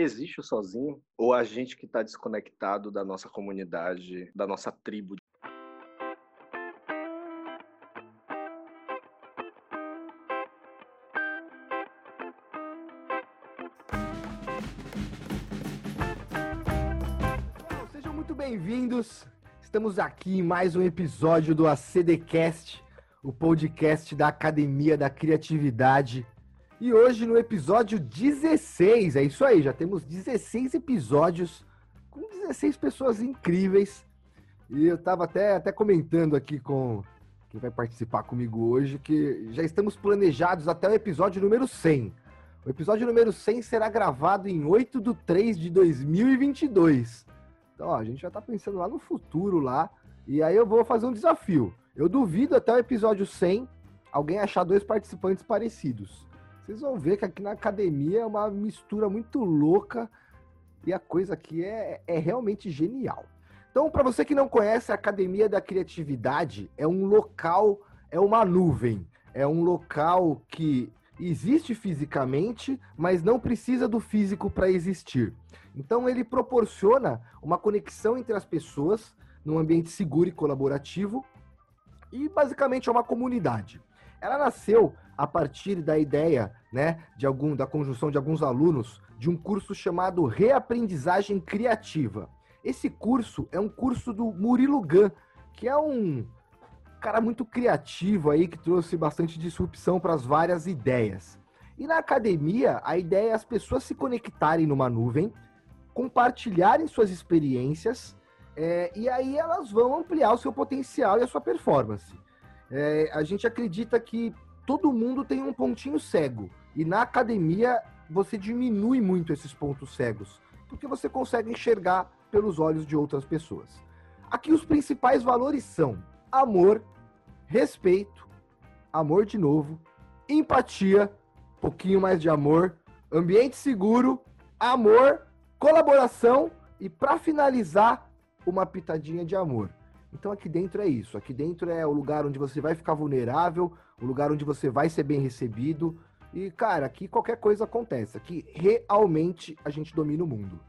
existe o sozinho? Ou a gente que está desconectado da nossa comunidade, da nossa tribo? Sejam muito bem-vindos. Estamos aqui em mais um episódio do ACDcast, o podcast da Academia da Criatividade. E hoje no episódio 16, é isso aí, já temos 16 episódios com 16 pessoas incríveis. E eu estava até, até comentando aqui com quem vai participar comigo hoje que já estamos planejados até o episódio número 100. O episódio número 100 será gravado em 8 de 3 de 2022. Então, ó, a gente já está pensando lá no futuro lá. E aí eu vou fazer um desafio. Eu duvido até o episódio 100 alguém achar dois participantes parecidos. Vocês vão ver que aqui na academia é uma mistura muito louca e a coisa aqui é, é realmente genial. Então, para você que não conhece, a Academia da Criatividade é um local, é uma nuvem, é um local que existe fisicamente, mas não precisa do físico para existir. Então, ele proporciona uma conexão entre as pessoas num ambiente seguro e colaborativo e basicamente é uma comunidade. Ela nasceu a partir da ideia, né, de algum da conjunção de alguns alunos de um curso chamado Reaprendizagem Criativa. Esse curso é um curso do Murilo Gun, que é um cara muito criativo aí que trouxe bastante disrupção para as várias ideias. E na academia, a ideia é as pessoas se conectarem numa nuvem, compartilharem suas experiências, é, e aí elas vão ampliar o seu potencial e a sua performance. É, a gente acredita que todo mundo tem um pontinho cego. E na academia você diminui muito esses pontos cegos, porque você consegue enxergar pelos olhos de outras pessoas. Aqui os principais valores são amor, respeito, amor de novo, empatia, pouquinho mais de amor, ambiente seguro, amor, colaboração e para finalizar, uma pitadinha de amor. Então aqui dentro é isso. Aqui dentro é o lugar onde você vai ficar vulnerável, o lugar onde você vai ser bem recebido. E, cara, aqui qualquer coisa acontece. Aqui realmente a gente domina o mundo.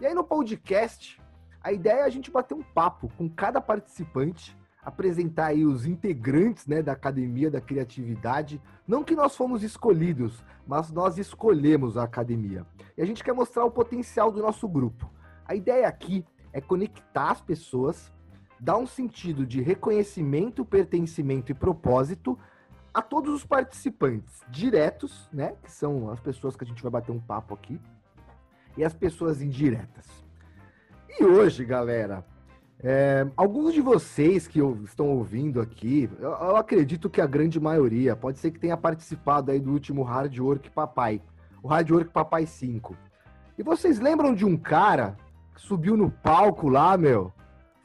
E aí no podcast, a ideia é a gente bater um papo com cada participante, apresentar aí os integrantes né, da Academia da Criatividade. Não que nós fomos escolhidos, mas nós escolhemos a academia. E a gente quer mostrar o potencial do nosso grupo. A ideia aqui é conectar as pessoas dá um sentido de reconhecimento, pertencimento e propósito a todos os participantes diretos, né? Que são as pessoas que a gente vai bater um papo aqui, e as pessoas indiretas. E hoje, galera, é, alguns de vocês que estão ouvindo aqui, eu, eu, acredito que a grande maioria, pode ser que tenha participado aí do último Hard Work Papai, o Hard Work Papai 5. E vocês lembram de um cara que subiu no palco lá, meu?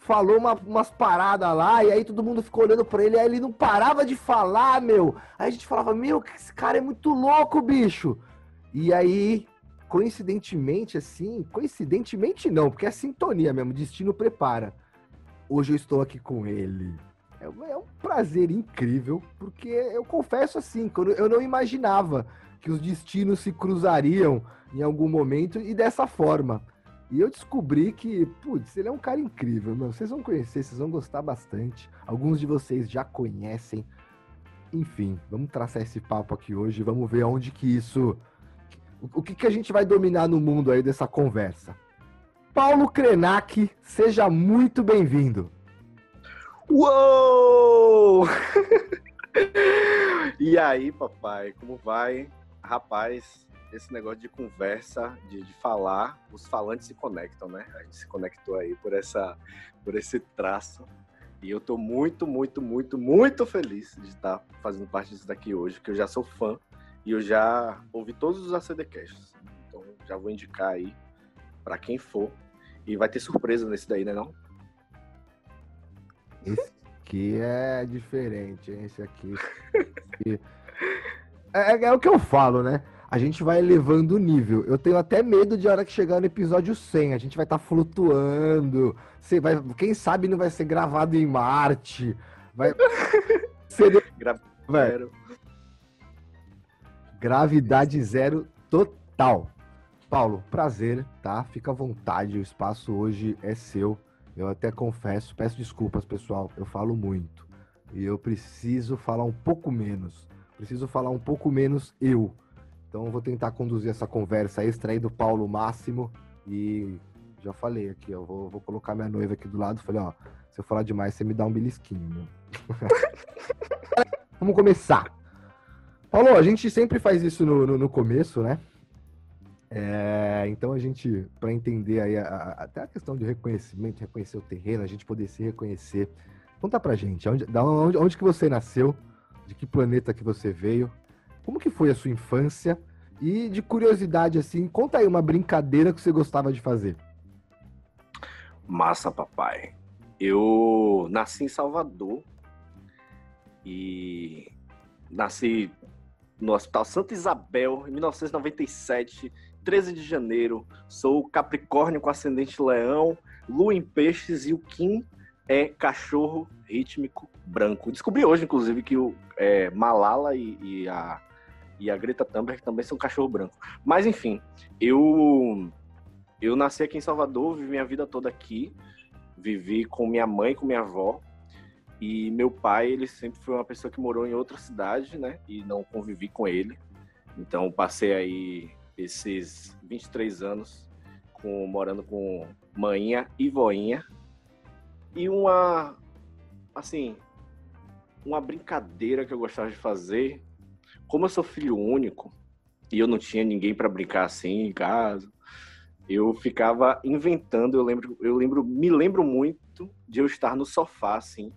Falou uma, umas paradas lá, e aí todo mundo ficou olhando pra ele, aí ele não parava de falar, meu. Aí a gente falava, meu, esse cara é muito louco, bicho. E aí, coincidentemente, assim, coincidentemente não, porque é sintonia mesmo, destino prepara. Hoje eu estou aqui com ele. É, é um prazer incrível, porque eu confesso assim, eu não imaginava que os destinos se cruzariam em algum momento e dessa forma. E eu descobri que, putz, ele é um cara incrível, meu. Vocês vão conhecer, vocês vão gostar bastante. Alguns de vocês já conhecem. Enfim, vamos traçar esse papo aqui hoje. Vamos ver onde que isso. O que, que a gente vai dominar no mundo aí dessa conversa. Paulo Krenak, seja muito bem-vindo. Uou! e aí, papai, como vai? Rapaz, esse negócio de conversa, de, de, falar, os falantes se conectam, né? A gente se conectou aí por essa, por esse traço. E eu tô muito, muito, muito, muito feliz de estar fazendo parte disso daqui hoje, que eu já sou fã e eu já ouvi todos os ACDcasts. Então já vou indicar aí para quem for. E vai ter surpresa nesse daí, né não? Esse aqui é diferente, hein? Esse aqui. é, é, é o que eu falo, né? A gente vai elevando o nível. Eu tenho até medo de a hora que chegar no episódio 100, a gente vai estar tá flutuando. Você vai, quem sabe não vai ser gravado em Marte. Vai ser zero. Gravidade zero total. Paulo, prazer, tá? Fica à vontade, o espaço hoje é seu. Eu até confesso, peço desculpas, pessoal, eu falo muito. E eu preciso falar um pouco menos. Preciso falar um pouco menos eu. Então eu vou tentar conduzir essa conversa extrair do Paulo o máximo. E já falei aqui, eu vou, vou, colocar minha noiva aqui do lado. Falei, ó, se eu falar demais, você me dá um belisquinho, meu. Vamos começar. Paulo, a gente sempre faz isso no, no, no começo, né? É, então a gente, para entender aí a, a, até a questão de reconhecimento, reconhecer o terreno, a gente poder se reconhecer. Conta pra gente, onde, da onde, onde que você nasceu, de que planeta que você veio, como que foi a sua infância e de curiosidade assim, conta aí uma brincadeira que você gostava de fazer. Massa, papai. Eu nasci em Salvador e nasci no Hospital Santa Isabel em 1997 13 de janeiro. Sou Capricórnio com ascendente leão, lua em peixes e o Kim é cachorro rítmico branco. Descobri hoje, inclusive, que o é, Malala e, e, a, e a Greta Thunberg também são cachorro branco. Mas, enfim, eu, eu nasci aqui em Salvador, vivi minha vida toda aqui. Vivi com minha mãe, com minha avó. E meu pai, ele sempre foi uma pessoa que morou em outra cidade, né? E não convivi com ele. Então, passei aí esses 23 anos com, morando com manhinha e voinha. E uma, assim, uma brincadeira que eu gostava de fazer. Como eu sou filho único e eu não tinha ninguém para brincar assim em casa, eu ficava inventando. Eu lembro, eu lembro, me lembro muito de eu estar no sofá assim,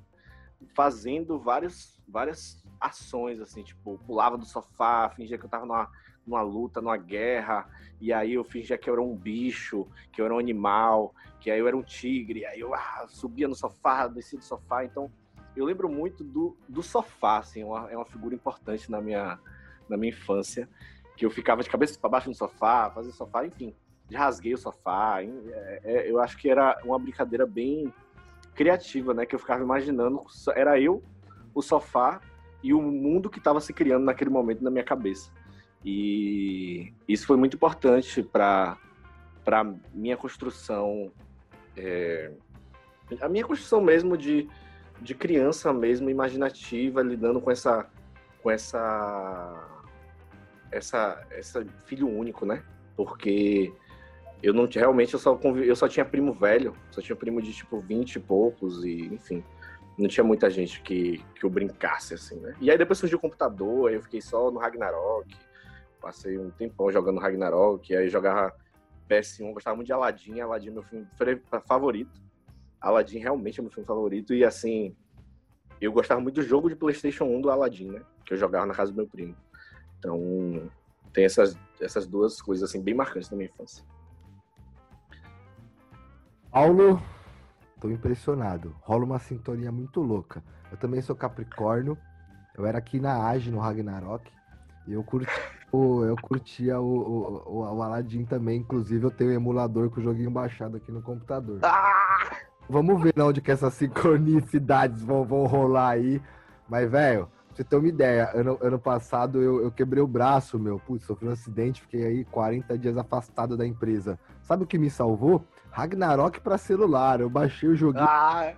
fazendo várias, várias ações assim, tipo, pulava do sofá, fingia que eu tava numa numa luta, numa guerra, e aí eu fingia que eu era um bicho, que eu era um animal, que aí eu era um tigre, aí eu ah, subia no sofá, descia do sofá, então eu lembro muito do, do sofá, assim, uma, é uma figura importante na minha, na minha infância, que eu ficava de cabeça para baixo no sofá, fazia sofá, enfim, rasguei o sofá, é, é, eu acho que era uma brincadeira bem criativa, né, que eu ficava imaginando, era eu, o sofá e o mundo que estava se criando naquele momento na minha cabeça. E isso foi muito importante para para minha construção, é, a minha construção mesmo de, de criança mesmo, imaginativa, lidando com essa com essa essa essa filho único, né? Porque eu não realmente eu só eu só tinha primo velho, só tinha primo de tipo 20 e poucos e enfim, não tinha muita gente que que eu brincasse assim, né? E aí depois surgiu o computador, aí eu fiquei só no Ragnarok Passei um tempão jogando Ragnarok, aí jogava PS1, gostava muito de Aladdin, Aladdin é meu filme favorito. Aladdin realmente é meu filme favorito e assim, eu gostava muito do jogo de PlayStation 1 do Aladdin, né? Que eu jogava na casa do meu primo. Então, tem essas, essas duas coisas assim bem marcantes na minha infância. Paulo, tô impressionado. Rola uma sintonia muito louca. Eu também sou Capricórnio. Eu era aqui na Age no Ragnarok. E eu curti eu curtia o, o, o, Aladdin também, inclusive eu tenho um emulador com o joguinho baixado aqui no computador. Ah! Vamos ver onde que essas sincronicidades vão, vão rolar aí. Mas, velho, pra você ter uma ideia, ano, ano passado eu, eu quebrei o braço, meu. Putz, sofri um acidente, fiquei aí 40 dias afastado da empresa. Sabe o que me salvou? Ragnarok para celular. Eu baixei o joguinho. Ah!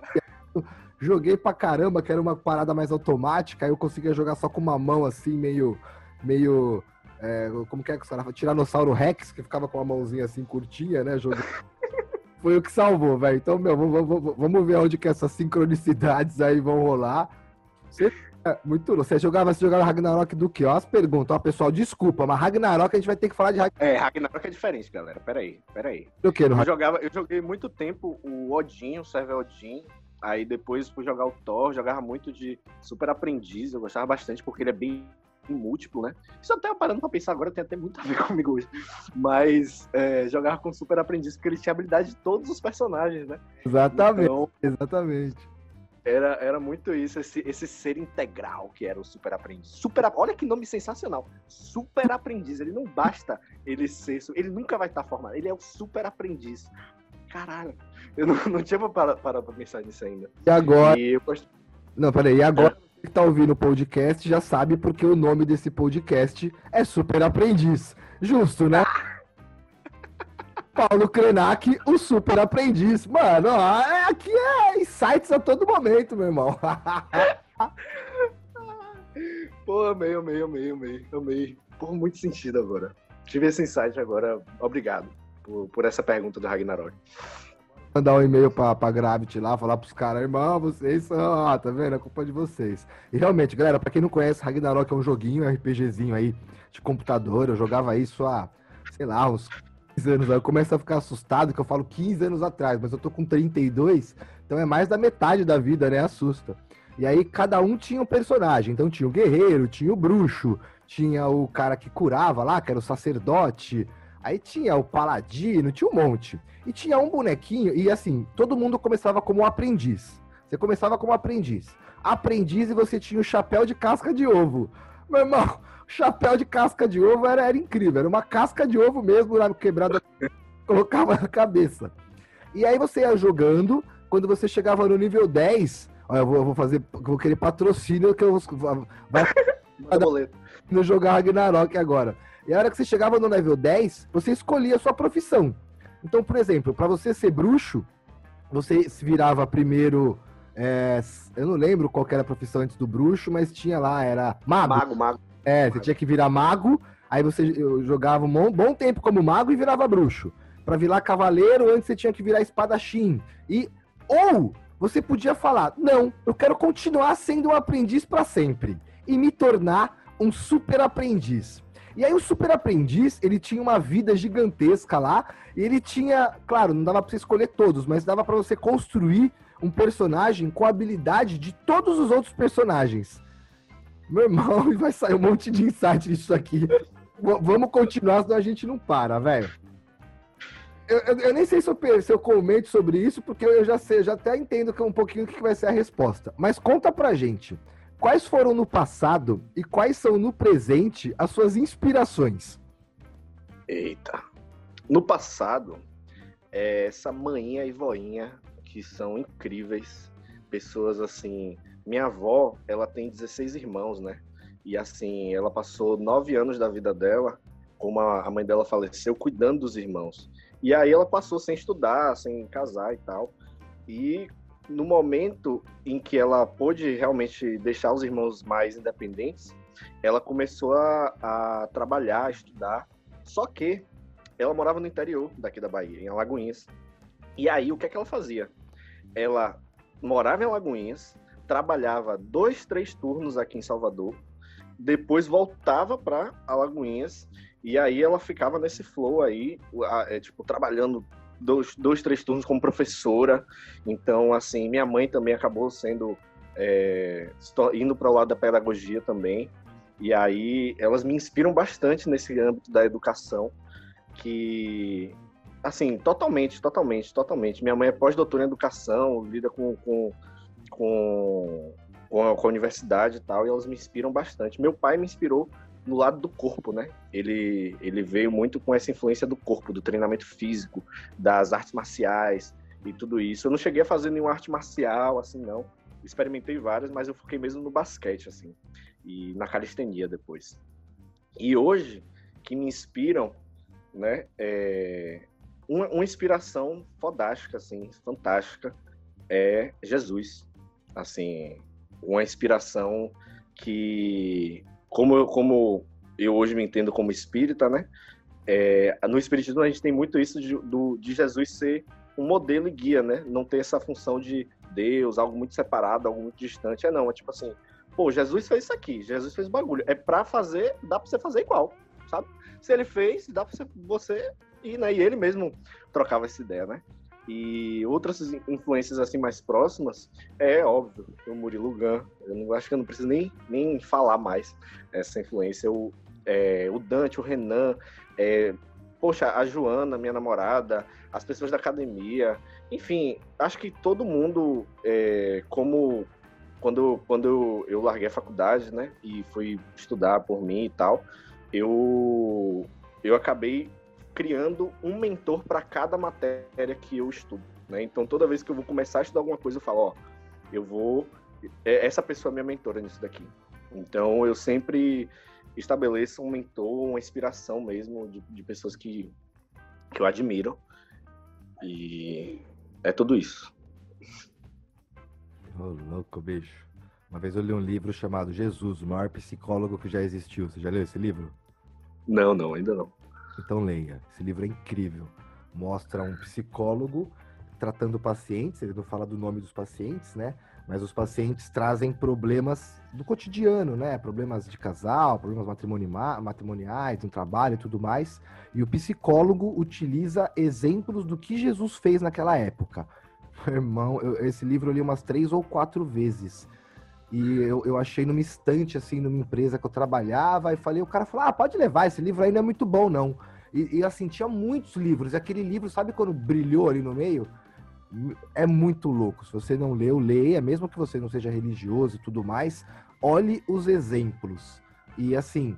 Joguei pra caramba, que era uma parada mais automática. Aí eu conseguia jogar só com uma mão assim, meio. meio é, como que é que os caras Tiranossauro Rex, que ficava com a mãozinha assim curtinha, né? Jogando. Foi o que salvou, velho. Então, meu, vamos, vamos ver onde que essas sincronicidades aí vão rolar. Você, é, muito Você jogava, você jogava Ragnarok do que? Ó, as perguntas, ó, pessoal, desculpa, mas Ragnarok a gente vai ter que falar de Ragnarok. É, Ragnarok é diferente, galera. Peraí, peraí. O que, no eu, jogava, eu joguei muito tempo o Odin, o server Odin. Aí depois fui jogar o Thor, jogava muito de Super Aprendiz, eu gostava bastante porque ele é bem em múltiplo, né? Isso até parando pra pensar agora tem até muito a ver comigo hoje. Mas é, jogava com super aprendiz, porque ele tinha habilidade de todos os personagens, né? Exatamente. Então, exatamente. Era, era muito isso, esse, esse ser integral que era o super aprendiz. Super, olha que nome sensacional. Super aprendiz. Ele não basta ele ser. Ele nunca vai estar formado. Ele é o super aprendiz. Caralho. Eu não, não tinha parado para, pra pensar nisso ainda. E agora? E eu... Não, peraí. E agora? Que tá ouvindo o podcast já sabe porque o nome desse podcast é Super Aprendiz. Justo, né? Paulo Krenak, o super aprendiz. Mano, é, aqui é insights a todo momento, meu irmão. Pô, amei, amei, amei, amei, amei. Por muito sentido agora. Tive esse insight agora. Obrigado por, por essa pergunta do Ragnarok. Mandar um e-mail pra, pra Gravity lá, falar pros caras, irmão, vocês são, ah, tá vendo? É culpa de vocês. E realmente, galera, pra quem não conhece, Ragnarok é um joguinho, RPGzinho aí de computador. Eu jogava isso há, sei lá, uns 15 anos. Aí eu começo a ficar assustado, que eu falo 15 anos atrás, mas eu tô com 32, então é mais da metade da vida, né? Assusta. E aí cada um tinha um personagem. Então tinha o guerreiro, tinha o bruxo, tinha o cara que curava lá, que era o sacerdote. Aí tinha o paladino, tinha um monte. E tinha um bonequinho, e assim, todo mundo começava como aprendiz. Você começava como aprendiz. Aprendiz e você tinha o chapéu de casca de ovo. Meu irmão, o chapéu de casca de ovo era, era incrível. Era uma casca de ovo mesmo, quebrada, colocava na cabeça. E aí você ia jogando, quando você chegava no nível 10, Olha, eu vou, eu vou fazer, vou querer patrocínio que eu vou, vai no jogar Ragnarok agora. E a hora que você chegava no level 10, você escolhia a sua profissão. Então, por exemplo, para você ser bruxo, você se virava primeiro. É, eu não lembro qual era a profissão antes do bruxo, mas tinha lá, era mago. Mago, mago. É, mago. você tinha que virar mago, aí você jogava um bom tempo como mago e virava bruxo. Para virar cavaleiro, antes você tinha que virar espadachim. E ou você podia falar: não, eu quero continuar sendo um aprendiz para sempre e me tornar um super aprendiz. E aí o super aprendiz, ele tinha uma vida gigantesca lá, e ele tinha, claro, não dava para você escolher todos, mas dava para você construir um personagem com a habilidade de todos os outros personagens. Meu irmão, vai sair um monte de insight disso aqui. Vamos continuar, senão a gente não para, velho. Eu, eu, eu, nem sei se eu, se eu comento sobre isso, porque eu já sei, já até entendo que um pouquinho o que vai ser a resposta. Mas conta pra gente. Quais foram no passado e quais são no presente as suas inspirações? Eita. No passado, é essa manhinha e voinha que são incríveis. Pessoas assim. Minha avó, ela tem 16 irmãos, né? E assim, ela passou nove anos da vida dela, como a mãe dela faleceu, cuidando dos irmãos. E aí ela passou sem estudar, sem casar e tal. E no momento em que ela pôde realmente deixar os irmãos mais independentes, ela começou a, a trabalhar, a estudar. Só que ela morava no interior daqui da Bahia, em Alagoinhas. E aí o que é que ela fazia? Ela morava em Alagoinhas, trabalhava dois, três turnos aqui em Salvador, depois voltava para Alagoinhas e aí ela ficava nesse flow aí, é, tipo, trabalhando dois, dois, três turnos como professora. Então, assim, minha mãe também acabou sendo. É, indo para o lado da pedagogia também. E aí elas me inspiram bastante nesse âmbito da educação, que, assim, totalmente, totalmente, totalmente. Minha mãe é pós-doutora em educação, lida com, com, com, com, a, com a universidade e tal, e elas me inspiram bastante. Meu pai me inspirou no lado do corpo, né? Ele, ele veio muito com essa influência do corpo, do treinamento físico, das artes marciais e tudo isso. Eu não cheguei a fazer nenhuma arte marcial, assim, não. Experimentei várias, mas eu foquei mesmo no basquete, assim, e na calistenia depois. E hoje, que me inspiram, né, é... uma, uma inspiração fodástica, assim, fantástica, é Jesus. Assim, uma inspiração que como eu, como eu hoje me entendo como espírita, né? É, no espiritismo a gente tem muito isso de, do, de Jesus ser um modelo e guia, né? Não ter essa função de Deus, algo muito separado, algo muito distante. É não, é tipo assim, pô, Jesus fez isso aqui, Jesus fez bagulho. É para fazer, dá para você fazer igual, sabe? Se ele fez, dá para você ir, né? E ele mesmo trocava essa ideia, né? E outras influências assim mais próximas, é óbvio, o Murilo Gun, eu não, acho que eu não preciso nem, nem falar mais essa influência. O, é, o Dante, o Renan, é, poxa, a Joana, minha namorada, as pessoas da academia, enfim, acho que todo mundo, é, como quando, quando eu, eu larguei a faculdade, né, e fui estudar por mim e tal, eu, eu acabei criando um mentor para cada matéria que eu estudo. Né? Então, toda vez que eu vou começar a estudar alguma coisa, eu falo: ó, eu vou. É, essa pessoa é minha mentora nisso daqui. Então, eu sempre estabeleço um mentor, uma inspiração mesmo de, de pessoas que, que eu admiro. E é tudo isso. Ô, oh, louco, bicho. Uma vez eu li um livro chamado Jesus, o maior psicólogo que já existiu. Você já leu esse livro? Não, não, ainda não. Então leia. Esse livro é incrível. Mostra um psicólogo tratando pacientes, ele não fala do nome dos pacientes, né? Mas os pacientes trazem problemas do cotidiano, né? Problemas de casal, problemas matrimoniais, no trabalho e tudo mais. E o psicólogo utiliza exemplos do que Jesus fez naquela época. Meu irmão, eu, esse livro eu li umas três ou quatro vezes. E eu, eu achei numa estante, assim, numa empresa que eu trabalhava, e falei, o cara falou, ah, pode levar, esse livro aí não é muito bom, não. E, e assim, tinha muitos livros, e aquele livro, sabe quando brilhou ali no meio? é muito louco. Se você não leu, leia, mesmo que você não seja religioso e tudo mais, olhe os exemplos. E assim,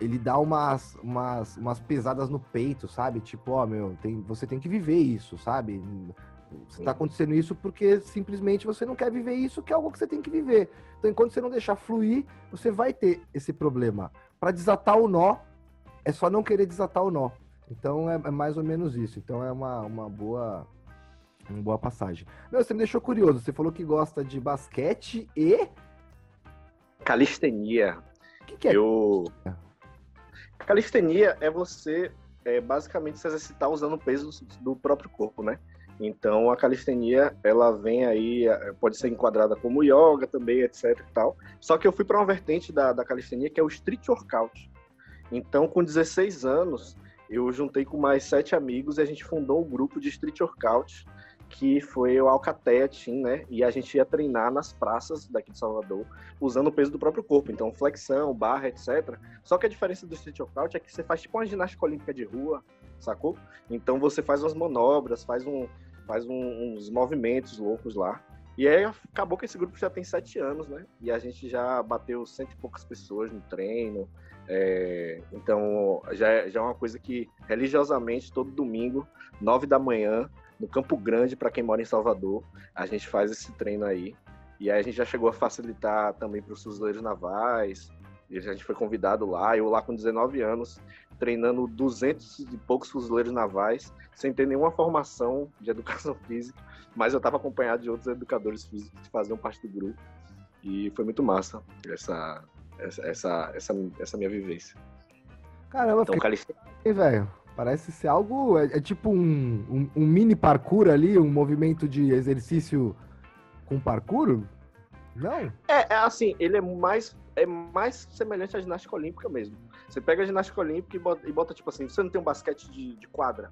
ele dá umas, umas, umas pesadas no peito, sabe? Tipo, ó, meu, tem, você tem que viver isso, sabe? Está acontecendo isso porque simplesmente você não quer viver isso, que é algo que você tem que viver. Então, enquanto você não deixar fluir, você vai ter esse problema. Para desatar o nó, é só não querer desatar o nó. Então, é, é mais ou menos isso. Então, é uma, uma boa uma boa passagem. Meu, você me deixou curioso. Você falou que gosta de basquete e. Calistenia. O que, que é? Eu... Calistenia é você é, basicamente se exercitar usando o peso do próprio corpo, né? Então a calistenia ela vem aí, é, pode ser enquadrada como yoga também, etc e tal. Só que eu fui para uma vertente da, da calistenia que é o street workout. Então com 16 anos eu juntei com mais sete amigos e a gente fundou um grupo de street workout que foi o Alcateia Team, né? E a gente ia treinar nas praças daqui de Salvador, usando o peso do próprio corpo. Então, flexão, barra, etc. Só que a diferença do street workout é que você faz tipo uma ginástica olímpica de rua, sacou? Então, você faz umas manobras, faz, um, faz um, uns movimentos loucos lá. E aí, acabou que esse grupo já tem sete anos, né? E a gente já bateu cento e poucas pessoas no treino. É... então, já é, já é uma coisa que, religiosamente, todo domingo, nove da manhã, no Campo Grande, para quem mora em Salvador. A gente faz esse treino aí. E aí a gente já chegou a facilitar também para os fuzileiros navais. E a gente foi convidado lá. Eu lá com 19 anos, treinando 200 e poucos fuzileiros navais, sem ter nenhuma formação de educação física. Mas eu estava acompanhado de outros educadores físicos que faziam parte do grupo. E foi muito massa essa, essa, essa, essa, essa minha vivência. Caramba, então, fiquei... velho. Parece ser algo. É, é tipo um, um, um, mini parkour ali, um movimento de exercício com parkour? Não? É, é assim, ele é mais, é mais semelhante à ginástica olímpica mesmo. Você pega a ginástica olímpica e bota, e bota tipo assim, você não tem um basquete de, de quadra.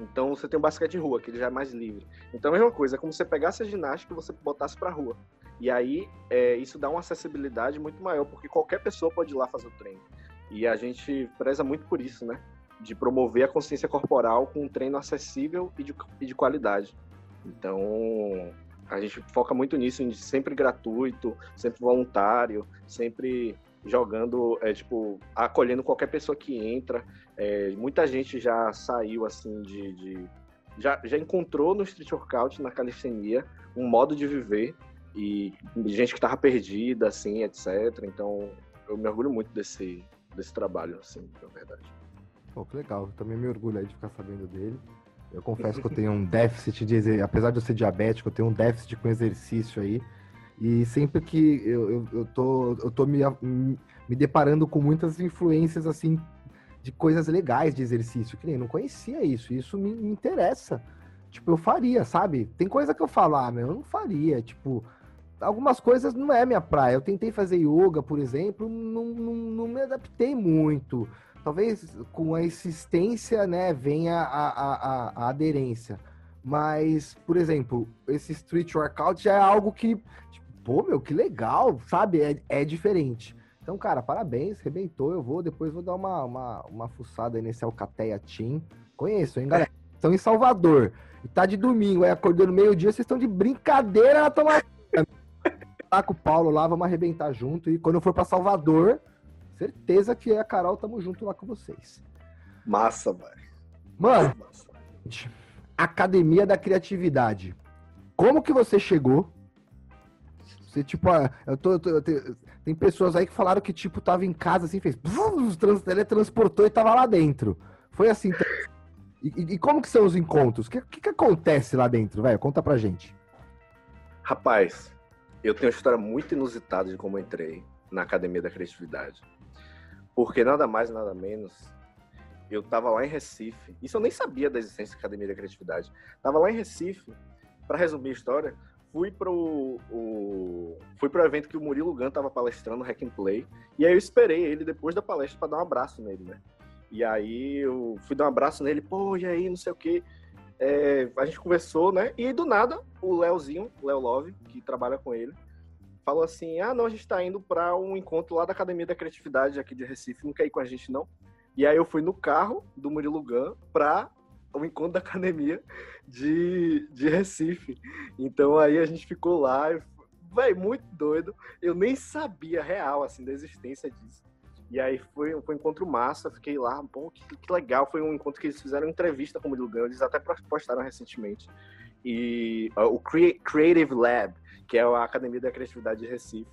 Então você tem um basquete de rua, que ele já é mais livre. Então a mesma coisa, é como se você pegasse a ginástica e você botasse pra rua. E aí é, isso dá uma acessibilidade muito maior, porque qualquer pessoa pode ir lá fazer o treino. E a gente preza muito por isso, né? de promover a consciência corporal com um treino acessível e de, e de qualidade. Então, a gente foca muito nisso, em sempre gratuito, sempre voluntário, sempre jogando, é, tipo, acolhendo qualquer pessoa que entra. É, muita gente já saiu, assim, de... de já, já encontrou no street workout, na calistenia, um modo de viver e gente que estava perdida, assim, etc. Então, eu me orgulho muito desse, desse trabalho, assim, na verdade. Pô, que legal. também me orgulho aí de ficar sabendo dele. Eu confesso que eu tenho um déficit de. Apesar de eu ser diabético, eu tenho um déficit com exercício aí. E sempre que eu, eu, eu tô, eu tô me, me deparando com muitas influências, assim, de coisas legais de exercício, que nem não conhecia isso. Isso me, me interessa. Tipo, eu faria, sabe? Tem coisa que eu falo, ah, meu, eu não faria. Tipo, algumas coisas não é minha praia. Eu tentei fazer yoga, por exemplo, não, não, não me adaptei muito talvez com a insistência, né, venha a, a, a, a, aderência. Mas, por exemplo, esse street workout já é algo que, pô, meu, que legal, sabe? É, é diferente. Então, cara, parabéns, rebentou. Eu vou, depois vou dar uma, uma, uma fuçada aí nesse Alcateia Team. Conheço, hein, galera? Estão em Salvador. E tá de domingo, aí acordando meio-dia, vocês estão de brincadeira na tomada. Tá com o Paulo lá, vamos arrebentar junto. E quando eu for para Salvador, Certeza que a Carol tamo junto lá com vocês. Massa, velho. Mano, massa. Academia da Criatividade. Como que você chegou? Você, tipo, ah, eu tô, eu tô, eu tô, tem pessoas aí que falaram que, tipo, tava em casa assim, fez. Trans, teletransportou e tava lá dentro. Foi assim. E, e, como que são os encontros? O que, que, que, acontece lá dentro, velho? Conta pra gente. Rapaz, eu tenho uma história muito inusitada de como entrei na Academia da Criatividade. Porque nada mais, nada menos, eu tava lá em Recife. Isso eu nem sabia da existência da Academia da Criatividade. Tava lá em Recife, para resumir a história, fui pro o, fui pro evento que o Murilo Gun tava palestrando, Hack and Play, e aí eu esperei ele depois da palestra para dar um abraço nele, né? E aí eu fui dar um abraço nele, pô, e aí, não sei o quê. É, a gente conversou, né? E do nada, o Leozinho, o Leo Love, que trabalha com ele, falou assim: Ah, não, a gente tá indo para um encontro lá da Academia da Criatividade aqui de Recife, não quer ir com a gente, não? E aí eu fui no carro do Murilo Gun pra o encontro da academia de, de Recife. Então aí a gente ficou lá, velho, muito doido. Eu nem sabia real, assim, da existência disso. E aí foi, foi um encontro massa, fiquei lá, bom, que, que legal. Foi um encontro que eles fizeram entrevista com o Murilo eles até postaram recentemente. E uh, o Creative Lab, que é a Academia da Criatividade de Recife.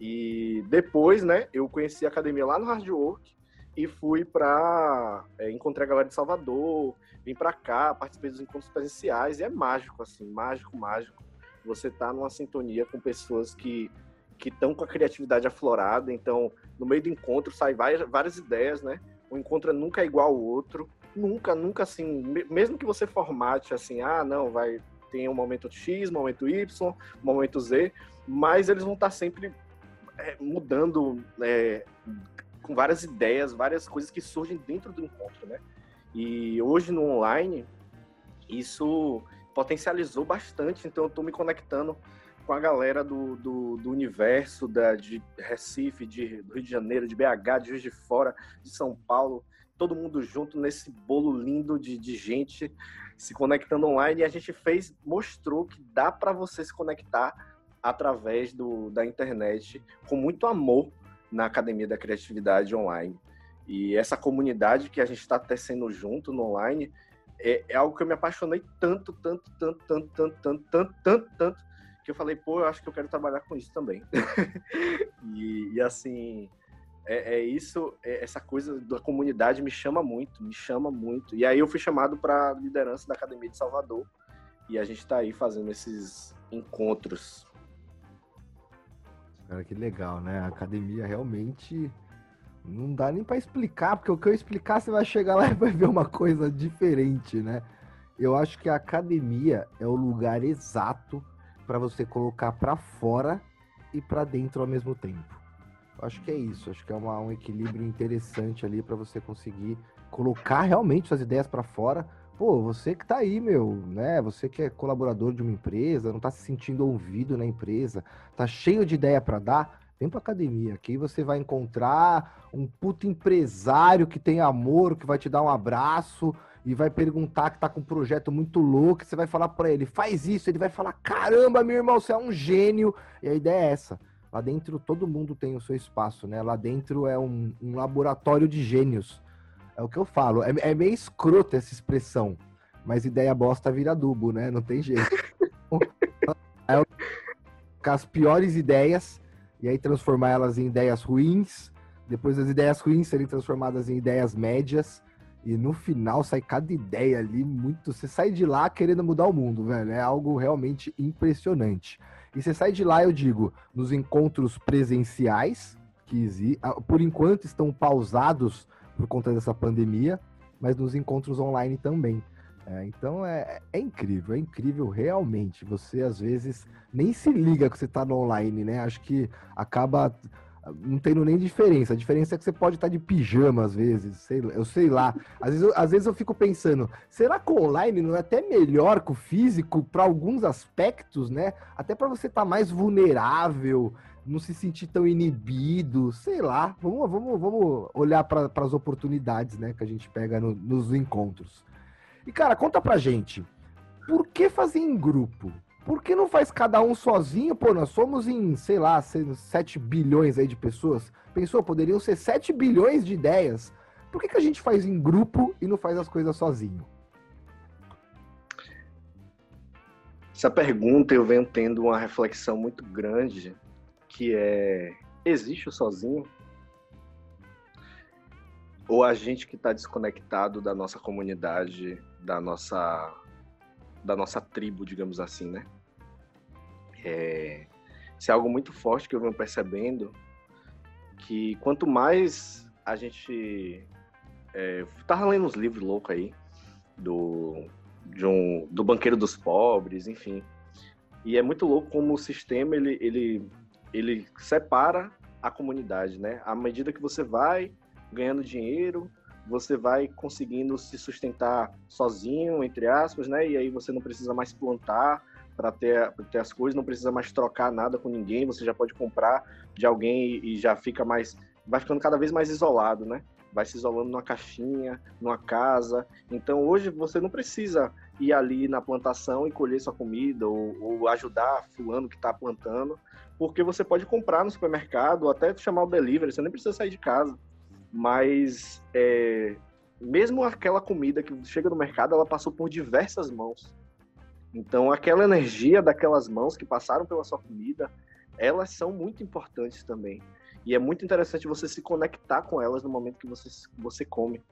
E depois, né, eu conheci a academia lá no Hard Work e fui para é, encontrei a galera de Salvador, vim para cá, participei dos encontros presenciais e é mágico assim, mágico, mágico. Você tá numa sintonia com pessoas que que estão com a criatividade aflorada. Então, no meio do encontro sai várias, várias ideias, né? O encontro nunca é igual ao outro. Nunca, nunca assim, mesmo que você formate assim, ah, não, vai tem um momento X, momento Y, momento Z, mas eles vão estar sempre é, mudando é, com várias ideias, várias coisas que surgem dentro do encontro, né? E hoje no online, isso potencializou bastante, então eu estou me conectando com a galera do, do, do universo da, de Recife, de Rio de Janeiro, de BH, de Juiz de Fora, de São Paulo, todo mundo junto nesse bolo lindo de, de gente se conectando online. E a gente fez, mostrou que dá para você se conectar através do, da internet com muito amor na Academia da Criatividade Online. E essa comunidade que a gente está tecendo junto no online é, é, algo que eu me apaixonei tanto, tanto, tanto, tanto, tanto, tanto, tanto, tanto, tanto que eu falei, pô, eu acho que eu quero trabalhar com isso também. e, e, assim, é, é isso, é, essa coisa da comunidade me chama muito, me chama muito. E aí eu fui chamado para liderança da Academia de Salvador e a gente está aí fazendo esses encontros. Cara, que legal, né? A academia realmente não dá nem para explicar, porque o que eu explicar você vai chegar lá e vai ver uma coisa diferente, né? Eu acho que a academia é o lugar exato para você colocar para fora e para dentro ao mesmo tempo. Eu acho que é isso, acho que é uma, um equilíbrio interessante ali para você conseguir colocar realmente suas ideias para fora. Pô, você que tá aí, meu, né? Você que é colaborador de uma empresa, não tá se sentindo ouvido na empresa, tá cheio de ideia para dar, vem pra academia. Aqui você vai encontrar um puto empresário que tem amor, que vai te dar um abraço, e vai perguntar que tá com um projeto muito louco, você vai falar para ele, faz isso, ele vai falar, caramba, meu irmão, você é um gênio. E a ideia é essa. Lá dentro todo mundo tem o seu espaço, né? Lá dentro é um, um laboratório de gênios. É o que eu falo. É, é meio escroto essa expressão, mas ideia bosta vira adubo, né? Não tem jeito. é com as piores ideias e aí transformar elas em ideias ruins, depois as ideias ruins serem transformadas em ideias médias e no final sai cada ideia ali muito. Você sai de lá querendo mudar o mundo, velho. É algo realmente impressionante. E você sai de lá, eu digo, nos encontros presenciais, que ah, por enquanto estão pausados por conta dessa pandemia, mas nos encontros online também. É, então é, é, incrível, é incrível realmente. Você às vezes nem se liga que você está no online, né? Acho que acaba não tendo nem diferença. A diferença é que você pode estar de pijama às vezes, sei, eu sei lá. Às vezes, eu, às vezes eu fico pensando, será que o online não é até melhor que o físico para alguns aspectos, né? Até para você estar mais vulnerável, não se sentir tão inibido, sei lá. Vamos, vamos, vamos olhar para as oportunidades, né, que a gente pega no, nos encontros. E cara, conta pra gente, por que fazer em grupo? Por que não faz cada um sozinho? Pô, nós somos em, sei lá, 7 bilhões aí de pessoas. Pensou, poderiam ser 7 bilhões de ideias. Por que, que a gente faz em grupo e não faz as coisas sozinho? Essa pergunta eu venho tendo uma reflexão muito grande, que é: existe o sozinho? ou a gente que está desconectado da nossa comunidade, da nossa, da nossa tribo, digamos assim, né? É, isso é algo muito forte que eu venho percebendo, que quanto mais a gente... É, tava lendo uns livros loucos aí, do, de um, do banqueiro dos pobres, enfim. E é muito louco como o sistema, ele, ele, ele separa a comunidade, né? À medida que você vai ganhando dinheiro, você vai conseguindo se sustentar sozinho, entre aspas, né? E aí você não precisa mais plantar para ter, ter as coisas, não precisa mais trocar nada com ninguém, você já pode comprar de alguém e já fica mais. vai ficando cada vez mais isolado, né? Vai se isolando numa caixinha, numa casa. Então hoje você não precisa ir ali na plantação e colher sua comida ou, ou ajudar fulano que está plantando, porque você pode comprar no supermercado ou até chamar o delivery, você nem precisa sair de casa mas é, mesmo aquela comida que chega no mercado, ela passou por diversas mãos. Então, aquela energia daquelas mãos que passaram pela sua comida, elas são muito importantes também. E é muito interessante você se conectar com elas no momento que você, você come.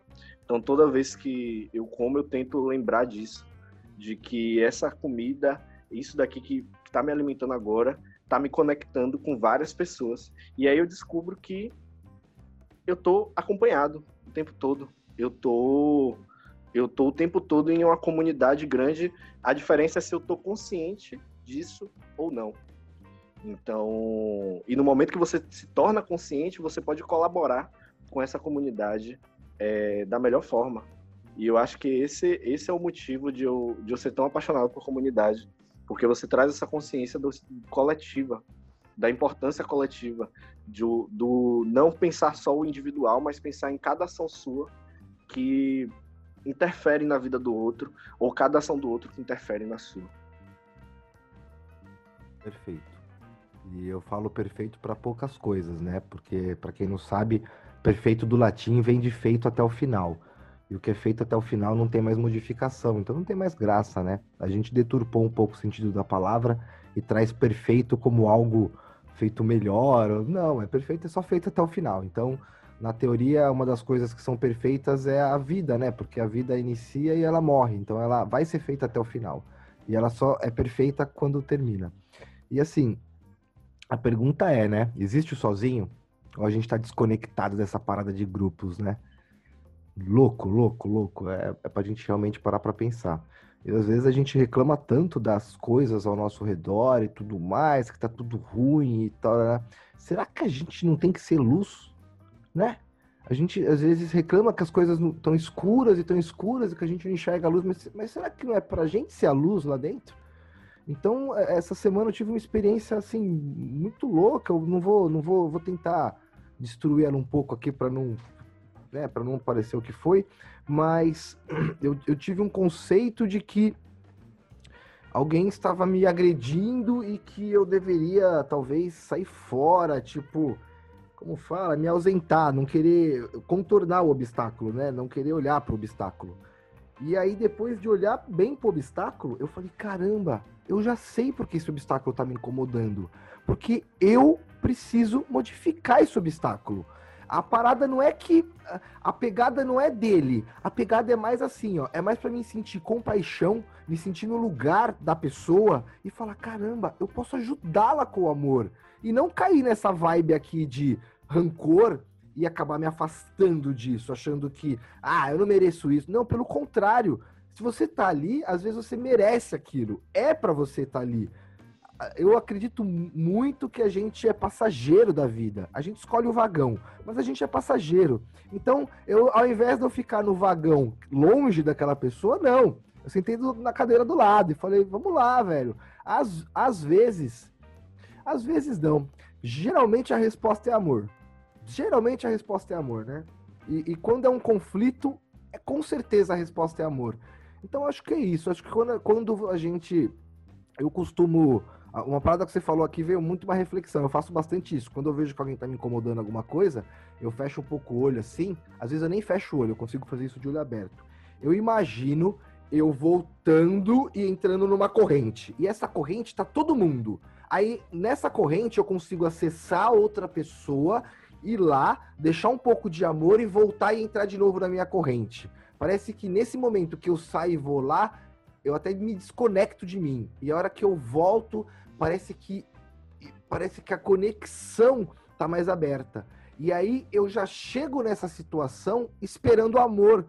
Então, toda vez que eu como, eu tento lembrar disso. De que essa comida, isso daqui que está me alimentando agora, está me conectando com várias pessoas. E aí eu descubro que eu tô acompanhado o tempo todo. Eu tô eu tô o tempo todo em uma comunidade grande. A diferença é se eu tô consciente disso ou não. Então, e no momento que você se torna consciente, você pode colaborar com essa comunidade é, da melhor forma. E eu acho que esse, esse é o motivo de eu, de eu ser tão apaixonado por comunidade, porque você traz essa consciência do, coletiva, da importância coletiva, do, do não pensar só o individual, mas pensar em cada ação sua que interfere na vida do outro, ou cada ação do outro que interfere na sua. Perfeito. E eu falo perfeito para poucas coisas, né? Porque, para quem não sabe, perfeito do latim vem de feito até o final. E o que é feito até o final não tem mais modificação, então não tem mais graça, né? A gente deturpou um pouco o sentido da palavra e traz perfeito como algo feito melhor. Não, é perfeito, é só feito até o final. Então, na teoria, uma das coisas que são perfeitas é a vida, né? Porque a vida inicia e ela morre. Então, ela vai ser feita até o final. E ela só é perfeita quando termina. E assim, a pergunta é, né? Existe o sozinho? Ou a gente tá desconectado dessa parada de grupos, né? Louco, louco, louco. É, é pra gente realmente parar pra pensar. E às vezes a gente reclama tanto das coisas ao nosso redor e tudo mais, que tá tudo ruim e tal. Né? Será que a gente não tem que ser luz? Né? A gente às vezes reclama que as coisas estão escuras e estão escuras e que a gente não enxerga a luz, mas, mas será que não é pra gente ser a luz lá dentro? Então, é, essa semana eu tive uma experiência assim muito louca. Eu não vou, não vou, vou tentar destruir ela um pouco aqui para não, né, para não parecer o que foi, mas eu, eu tive um conceito de que alguém estava me agredindo e que eu deveria talvez sair fora, tipo, como fala, me ausentar, não querer contornar o obstáculo, né? Não querer olhar para o obstáculo. E aí depois de olhar bem para o obstáculo, eu falei, caramba, eu já sei porque esse obstáculo está me incomodando, porque eu preciso modificar esse obstáculo. A parada não é que. A pegada não é dele. A pegada é mais assim, ó. É mais para mim sentir compaixão, me sentir no lugar da pessoa e falar: caramba, eu posso ajudá-la com o amor. E não cair nessa vibe aqui de rancor e acabar me afastando disso, achando que, ah, eu não mereço isso. Não, pelo contrário. Se você tá ali, às vezes você merece aquilo. É para você estar tá ali eu acredito muito que a gente é passageiro da vida. A gente escolhe o vagão, mas a gente é passageiro. Então, eu, ao invés de eu ficar no vagão longe daquela pessoa, não. Eu sentei na cadeira do lado e falei, vamos lá, velho. Às, às vezes, às vezes não. Geralmente a resposta é amor. Geralmente a resposta é amor, né? E, e quando é um conflito, é com certeza a resposta é amor. Então acho que é isso. Acho que quando, quando a gente. Eu costumo uma parada que você falou aqui veio muito uma reflexão. Eu faço bastante isso. Quando eu vejo que alguém tá me incomodando alguma coisa, eu fecho um pouco o olho assim. Às vezes eu nem fecho o olho, eu consigo fazer isso de olho aberto. Eu imagino eu voltando e entrando numa corrente. E essa corrente tá todo mundo. Aí nessa corrente eu consigo acessar outra pessoa ir lá, deixar um pouco de amor e voltar e entrar de novo na minha corrente. Parece que nesse momento que eu saio e vou lá, eu até me desconecto de mim. E a hora que eu volto, parece que parece que a conexão tá mais aberta. E aí eu já chego nessa situação esperando amor.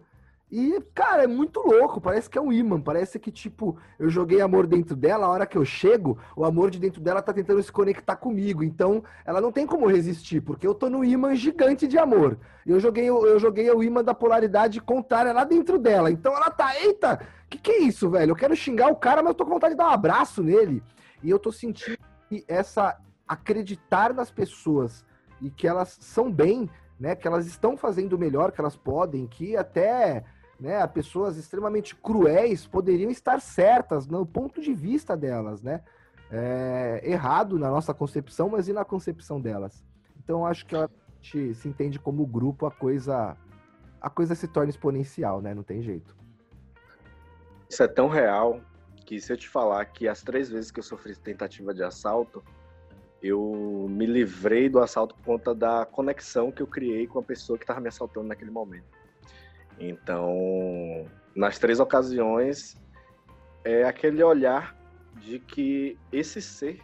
E, cara, é muito louco. Parece que é um imã. Parece que, tipo, eu joguei amor dentro dela. A hora que eu chego, o amor de dentro dela tá tentando se conectar comigo. Então, ela não tem como resistir, porque eu tô no imã gigante de amor. Eu joguei, eu joguei o imã da polaridade contrária lá dentro dela. Então, ela tá, eita, que que é isso, velho? Eu quero xingar o cara, mas eu tô com vontade de dar um abraço nele. E eu tô sentindo que essa acreditar nas pessoas e que elas são bem, né? Que elas estão fazendo o melhor que elas podem, que até né, pessoas extremamente cruéis poderiam estar certas no ponto de vista delas, né? É, errado na nossa concepção, mas e na concepção delas. Então acho que a gente se entende como grupo, a coisa a coisa se torna exponencial, né? Não tem jeito. Isso é tão real que se eu te falar que as três vezes que eu sofri tentativa de assalto, eu me livrei do assalto por conta da conexão que eu criei com a pessoa que estava me assaltando naquele momento. Então, nas três ocasiões, é aquele olhar de que esse ser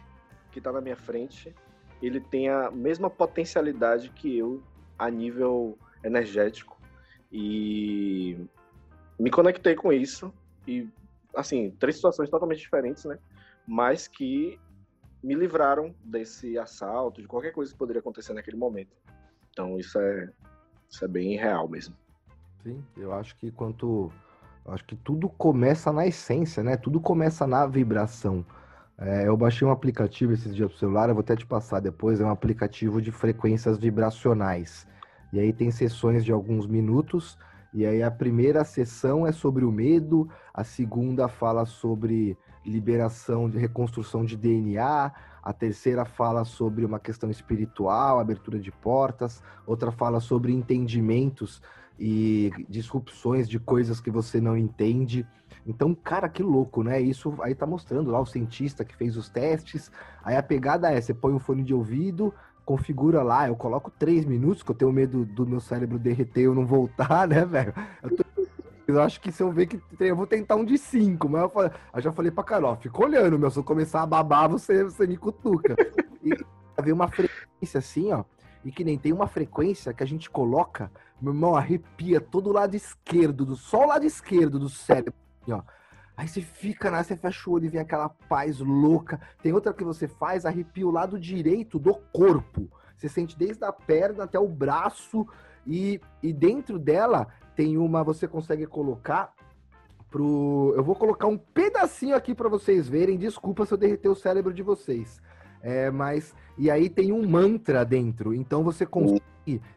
que está na minha frente, ele tem a mesma potencialidade que eu a nível energético e me conectei com isso e assim três situações totalmente diferentes, né? Mas que me livraram desse assalto, de qualquer coisa que poderia acontecer naquele momento. Então isso é isso é bem real mesmo. Sim, eu acho que quanto. Acho que tudo começa na essência, né? Tudo começa na vibração. É, eu baixei um aplicativo esses dias pro celular, eu vou até te passar depois, é um aplicativo de frequências vibracionais. E aí tem sessões de alguns minutos, e aí a primeira sessão é sobre o medo, a segunda fala sobre liberação de reconstrução de DNA, a terceira fala sobre uma questão espiritual, abertura de portas, outra fala sobre entendimentos e disrupções de coisas que você não entende. Então, cara, que louco, né? Isso aí tá mostrando lá o cientista que fez os testes. Aí a pegada é: você põe um fone de ouvido, configura lá, eu coloco três minutos, que eu tenho medo do meu cérebro derreter e eu não voltar, né, velho? Eu, tô... eu, acho que se eu ver que eu vou tentar um de cinco, mas eu, eu já falei pra Carol, fica olhando, meu, se eu começar a babar, você, você me cutuca. E ver uma frequência assim, ó, e que nem tem uma frequência que a gente coloca meu irmão, arrepia todo o lado esquerdo, do, só o lado esquerdo do cérebro. Assim, ó. Aí você fica, né? Você fecha o olho e vem aquela paz louca. Tem outra que você faz, arrepia o lado direito do corpo. Você sente desde a perna até o braço. E, e dentro dela tem uma. Você consegue colocar pro. Eu vou colocar um pedacinho aqui para vocês verem. Desculpa se eu derreter o cérebro de vocês. É, mas. E aí tem um mantra dentro. Então você consegue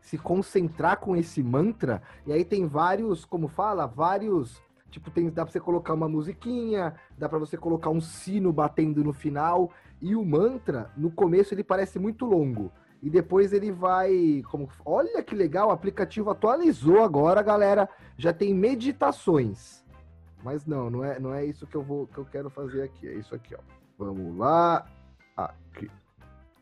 se concentrar com esse mantra, e aí tem vários, como fala, vários. Tipo, tem, dá pra você colocar uma musiquinha, dá para você colocar um sino batendo no final. E o mantra, no começo, ele parece muito longo. E depois ele vai. Como, olha que legal, o aplicativo atualizou agora, galera. Já tem meditações. Mas não, não é, não é isso que eu vou que eu quero fazer aqui. É isso aqui, ó. Vamos lá. Aqui.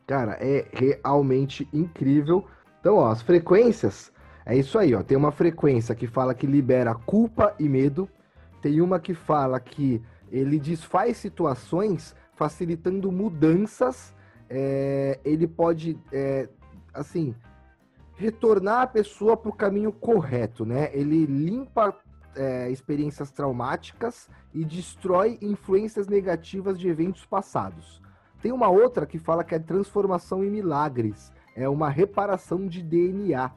Cara, é realmente incrível. Então, ó, as frequências é isso aí, ó. Tem uma frequência que fala que libera culpa e medo. Tem uma que fala que ele desfaz situações facilitando mudanças. É, ele pode, é, assim, retornar a pessoa para o caminho correto, né? Ele limpa é, experiências traumáticas e destrói influências negativas de eventos passados. Tem uma outra que fala que é transformação em milagres é uma reparação de DNA.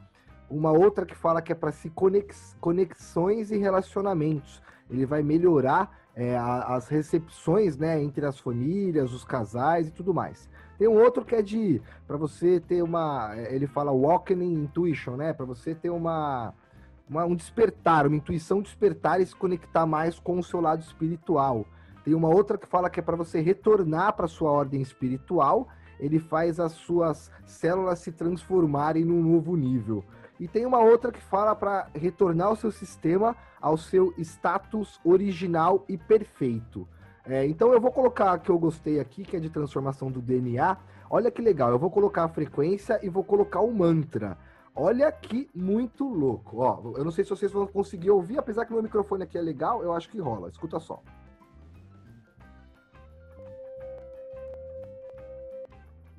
Uma outra que fala que é para se conex, conexões e relacionamentos. Ele vai melhorar é, a, as recepções né, entre as famílias, os casais e tudo mais. Tem um outro que é de para você ter uma, é, ele fala walking intuition, né? Para você ter uma, uma, um despertar, uma intuição despertar e se conectar mais com o seu lado espiritual. Tem uma outra que fala que é para você retornar para sua ordem espiritual ele faz as suas células se transformarem num novo nível. E tem uma outra que fala para retornar o seu sistema ao seu status original e perfeito. É, então eu vou colocar a que eu gostei aqui, que é de transformação do DNA. Olha que legal, eu vou colocar a frequência e vou colocar o mantra. Olha que muito louco. Ó, eu não sei se vocês vão conseguir ouvir, apesar que meu microfone aqui é legal, eu acho que rola. Escuta só.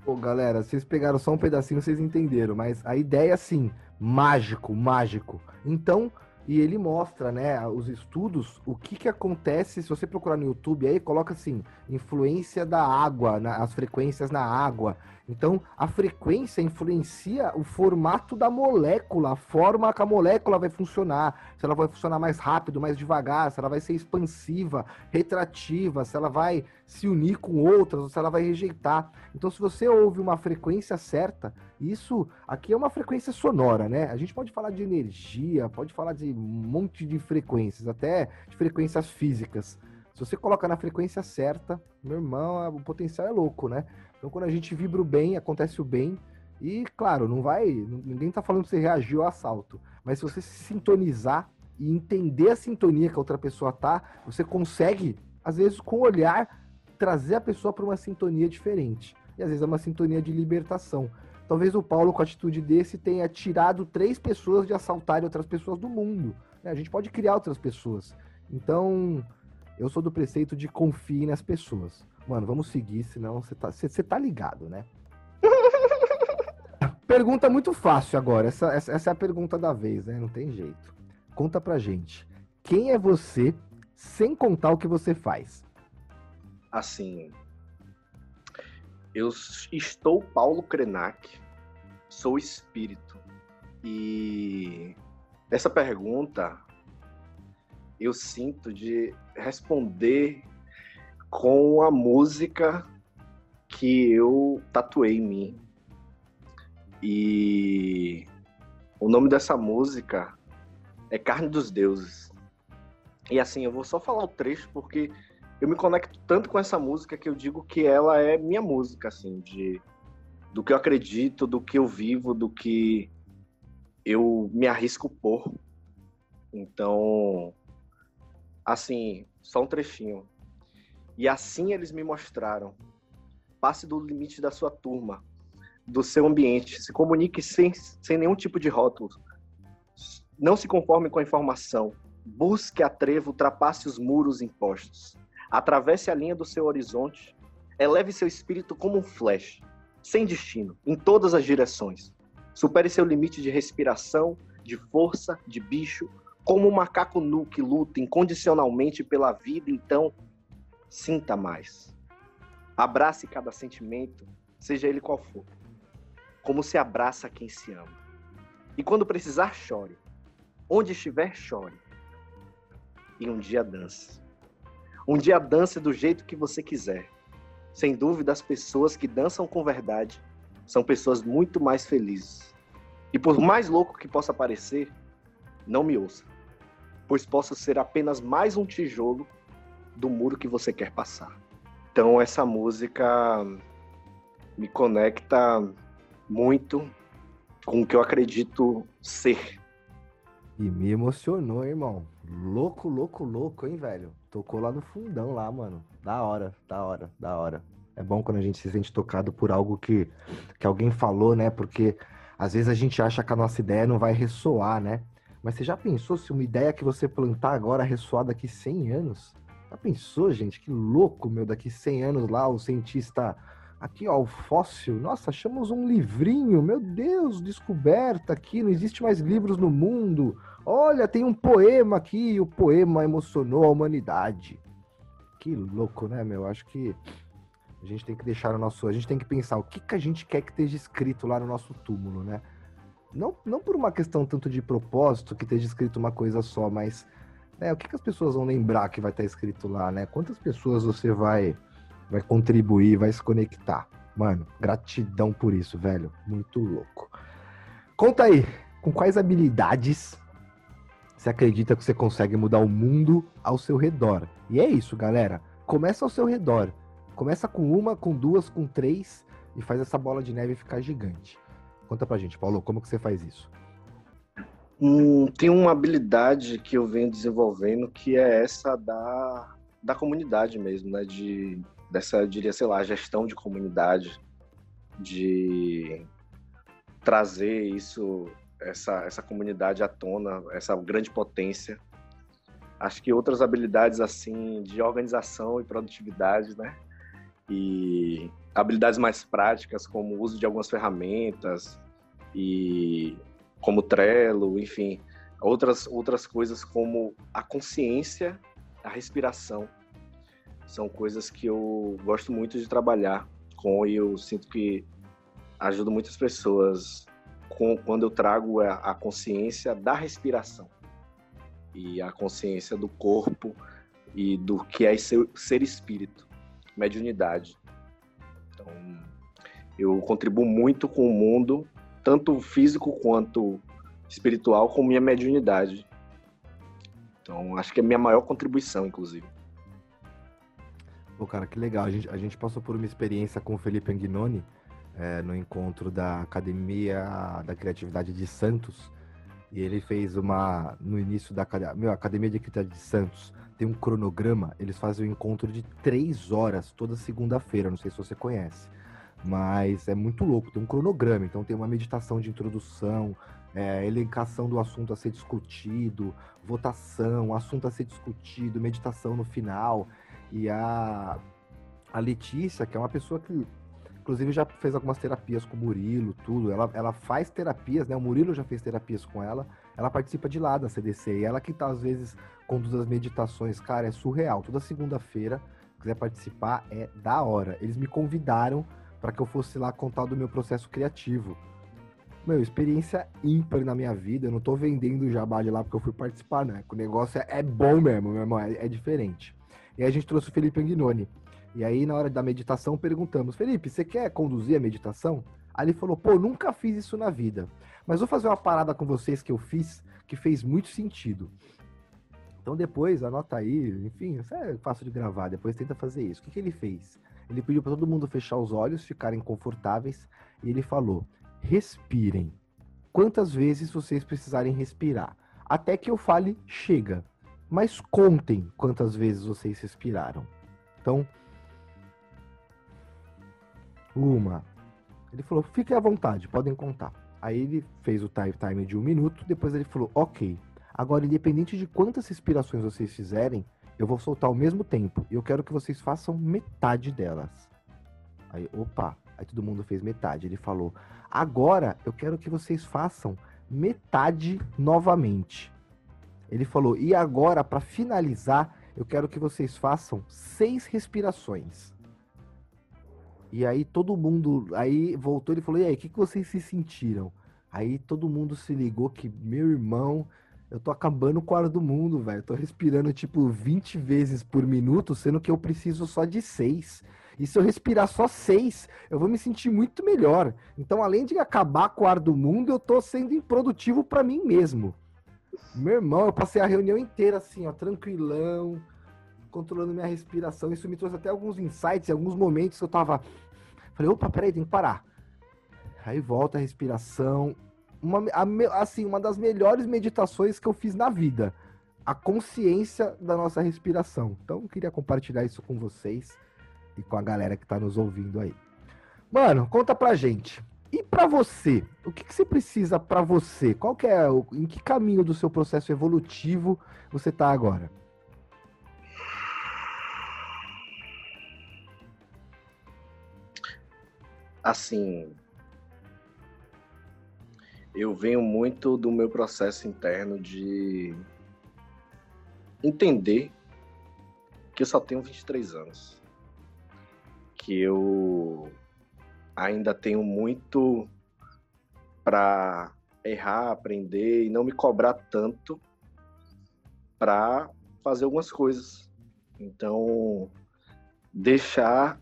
Pô, galera, vocês pegaram só um pedacinho, vocês entenderam, mas a ideia, assim, mágico, mágico. Então, e ele mostra, né, os estudos, o que que acontece, se você procurar no YouTube aí, coloca assim, influência da água, na, as frequências na água. Então, a frequência influencia o formato da molécula, a forma que a molécula vai funcionar, se ela vai funcionar mais rápido, mais devagar, se ela vai ser expansiva, retrativa, se ela vai se unir com outras, ou se ela vai rejeitar. Então, se você ouve uma frequência certa, isso aqui é uma frequência sonora, né? A gente pode falar de energia, pode falar de um monte de frequências, até de frequências físicas. Se você coloca na frequência certa, meu irmão, o potencial é louco, né? Então, quando a gente vibra o bem, acontece o bem. E, claro, não vai. Ninguém tá falando que você reagiu ao assalto. Mas se você se sintonizar e entender a sintonia que a outra pessoa tá, você consegue, às vezes, com o olhar, trazer a pessoa para uma sintonia diferente. E às vezes é uma sintonia de libertação. Talvez o Paulo, com a atitude desse, tenha tirado três pessoas de assaltarem outras pessoas do mundo. Né? A gente pode criar outras pessoas. Então, eu sou do preceito de confie nas pessoas. Mano, vamos seguir, senão você tá, tá ligado, né? pergunta muito fácil agora. Essa, essa, essa é a pergunta da vez, né? Não tem jeito. Conta pra gente. Quem é você sem contar o que você faz? Assim, eu estou Paulo Krenak, sou espírito. E essa pergunta eu sinto de responder com a música que eu tatuei em mim. E o nome dessa música é Carne dos Deuses. E assim, eu vou só falar o trecho porque eu me conecto tanto com essa música que eu digo que ela é minha música, assim, de do que eu acredito, do que eu vivo, do que eu me arrisco por. Então, assim, só um trechinho. E assim eles me mostraram. Passe do limite da sua turma, do seu ambiente, se comunique sem, sem nenhum tipo de rótulo. Não se conforme com a informação. Busque a trevo, ultrapasse os muros impostos. Atravesse a linha do seu horizonte, eleve seu espírito como um flash, sem destino, em todas as direções. Supere seu limite de respiração, de força, de bicho, como um macaco nu que luta incondicionalmente pela vida, então sinta mais. Abrace cada sentimento, seja ele qual for, como se abraça quem se ama. E quando precisar, chore. Onde estiver, chore. E um dia dance. Um dia dance do jeito que você quiser. Sem dúvida, as pessoas que dançam com verdade são pessoas muito mais felizes. E por mais louco que possa parecer, não me ouça, pois posso ser apenas mais um tijolo do muro que você quer passar. Então, essa música me conecta muito com o que eu acredito ser. E me emocionou, irmão. Louco, louco, louco, hein, velho? Tocou lá no fundão, lá, mano. Da hora, da hora, da hora. É bom quando a gente se sente tocado por algo que, que alguém falou, né? Porque às vezes a gente acha que a nossa ideia não vai ressoar, né? Mas você já pensou se uma ideia que você plantar agora ressoar daqui 100 anos? Já pensou, gente? Que louco, meu. Daqui 100 anos lá, o cientista. Aqui, ó, o fóssil. Nossa, achamos um livrinho. Meu Deus, descoberta aqui. Não existe mais livros no mundo. Olha, tem um poema aqui, o poema emocionou a humanidade. Que louco, né, meu? Acho que a gente tem que deixar o nosso. A gente tem que pensar o que, que a gente quer que esteja escrito lá no nosso túmulo, né? Não, não por uma questão tanto de propósito, que esteja escrito uma coisa só, mas né, o que, que as pessoas vão lembrar que vai estar escrito lá, né? Quantas pessoas você vai, vai contribuir, vai se conectar? Mano, gratidão por isso, velho. Muito louco. Conta aí, com quais habilidades você acredita que você consegue mudar o mundo ao seu redor. E é isso, galera. Começa ao seu redor. Começa com uma, com duas, com três e faz essa bola de neve ficar gigante. Conta pra gente, Paulo, como que você faz isso? Hum, tem uma habilidade que eu venho desenvolvendo que é essa da da comunidade mesmo, né? De, dessa, diria, sei lá, gestão de comunidade, de trazer isso, essa, essa comunidade à tona, essa grande potência. Acho que outras habilidades, assim, de organização e produtividade, né? E habilidades mais práticas, como o uso de algumas ferramentas e como Trello, enfim, outras outras coisas como a consciência, a respiração, são coisas que eu gosto muito de trabalhar com e eu sinto que ajuda muitas pessoas com, quando eu trago a, a consciência da respiração e a consciência do corpo e do que é ser, ser espírito, mediunidade. Então, eu contribuo muito com o mundo, tanto físico quanto espiritual, com minha mediunidade. Então, acho que é a minha maior contribuição, inclusive. Pô, cara, que legal. A gente, a gente passou por uma experiência com o Felipe Anguinoni é, no encontro da Academia da Criatividade de Santos. E ele fez uma. No início da meu, Academia de Criatividade de Santos tem um cronograma. Eles fazem um encontro de três horas toda segunda-feira. Não sei se você conhece. Mas é muito louco. Tem um cronograma. Então tem uma meditação de introdução, é, elencação do assunto a ser discutido, votação, assunto a ser discutido, meditação no final. E a, a Letícia, que é uma pessoa que, inclusive, já fez algumas terapias com o Murilo, tudo. Ela, ela faz terapias, né? O Murilo já fez terapias com ela. Ela participa de lá da CDC. E ela que tá, às vezes, conduz as meditações. Cara, é surreal. Toda segunda-feira, quiser participar, é da hora. Eles me convidaram para que eu fosse lá contar do meu processo criativo. Meu, experiência ímpar na minha vida. Eu não tô vendendo jabá de lá porque eu fui participar, né? O negócio é, é bom mesmo, meu irmão. É, é diferente. E aí a gente trouxe o Felipe Anguinoni. E aí, na hora da meditação, perguntamos: Felipe, você quer conduzir a meditação? Aí ele falou: pô, nunca fiz isso na vida. Mas vou fazer uma parada com vocês que eu fiz que fez muito sentido. Então depois, anota aí, enfim, isso é fácil de gravar, depois tenta fazer isso. O que, que ele fez? Ele pediu para todo mundo fechar os olhos, ficarem confortáveis, e ele falou: respirem. Quantas vezes vocês precisarem respirar? Até que eu fale, chega mas contem quantas vezes vocês respiraram. Então, Ele falou, fiquem à vontade, podem contar. Aí ele fez o time, time de um minuto, depois ele falou, ok. Agora, independente de quantas respirações vocês fizerem, eu vou soltar ao mesmo tempo. E eu quero que vocês façam metade delas. Aí, opa, aí todo mundo fez metade. Ele falou, agora eu quero que vocês façam metade novamente. Ele falou: e agora, para finalizar, eu quero que vocês façam seis respirações. E aí todo mundo, aí voltou ele falou: e aí, o que, que vocês se sentiram? Aí todo mundo se ligou que, meu irmão, eu tô acabando com o ar do mundo, velho. Tô respirando tipo 20 vezes por minuto, sendo que eu preciso só de seis. E se eu respirar só seis, eu vou me sentir muito melhor. Então, além de acabar com o ar do mundo, eu tô sendo improdutivo para mim mesmo. Meu irmão, eu passei a reunião inteira assim, ó, tranquilão, controlando minha respiração. Isso me trouxe até alguns insights, alguns momentos que eu tava. Falei, opa, peraí, tem que parar. Aí volta a respiração. Uma, a, assim, uma das melhores meditações que eu fiz na vida. A consciência da nossa respiração. Então, eu queria compartilhar isso com vocês e com a galera que tá nos ouvindo aí. Mano, conta pra gente. E para você, o que, que você precisa para você? Qual que é, em que caminho do seu processo evolutivo você está agora? Assim, eu venho muito do meu processo interno de entender que eu só tenho 23 anos. Que eu ainda tenho muito para errar, aprender e não me cobrar tanto para fazer algumas coisas. Então, deixar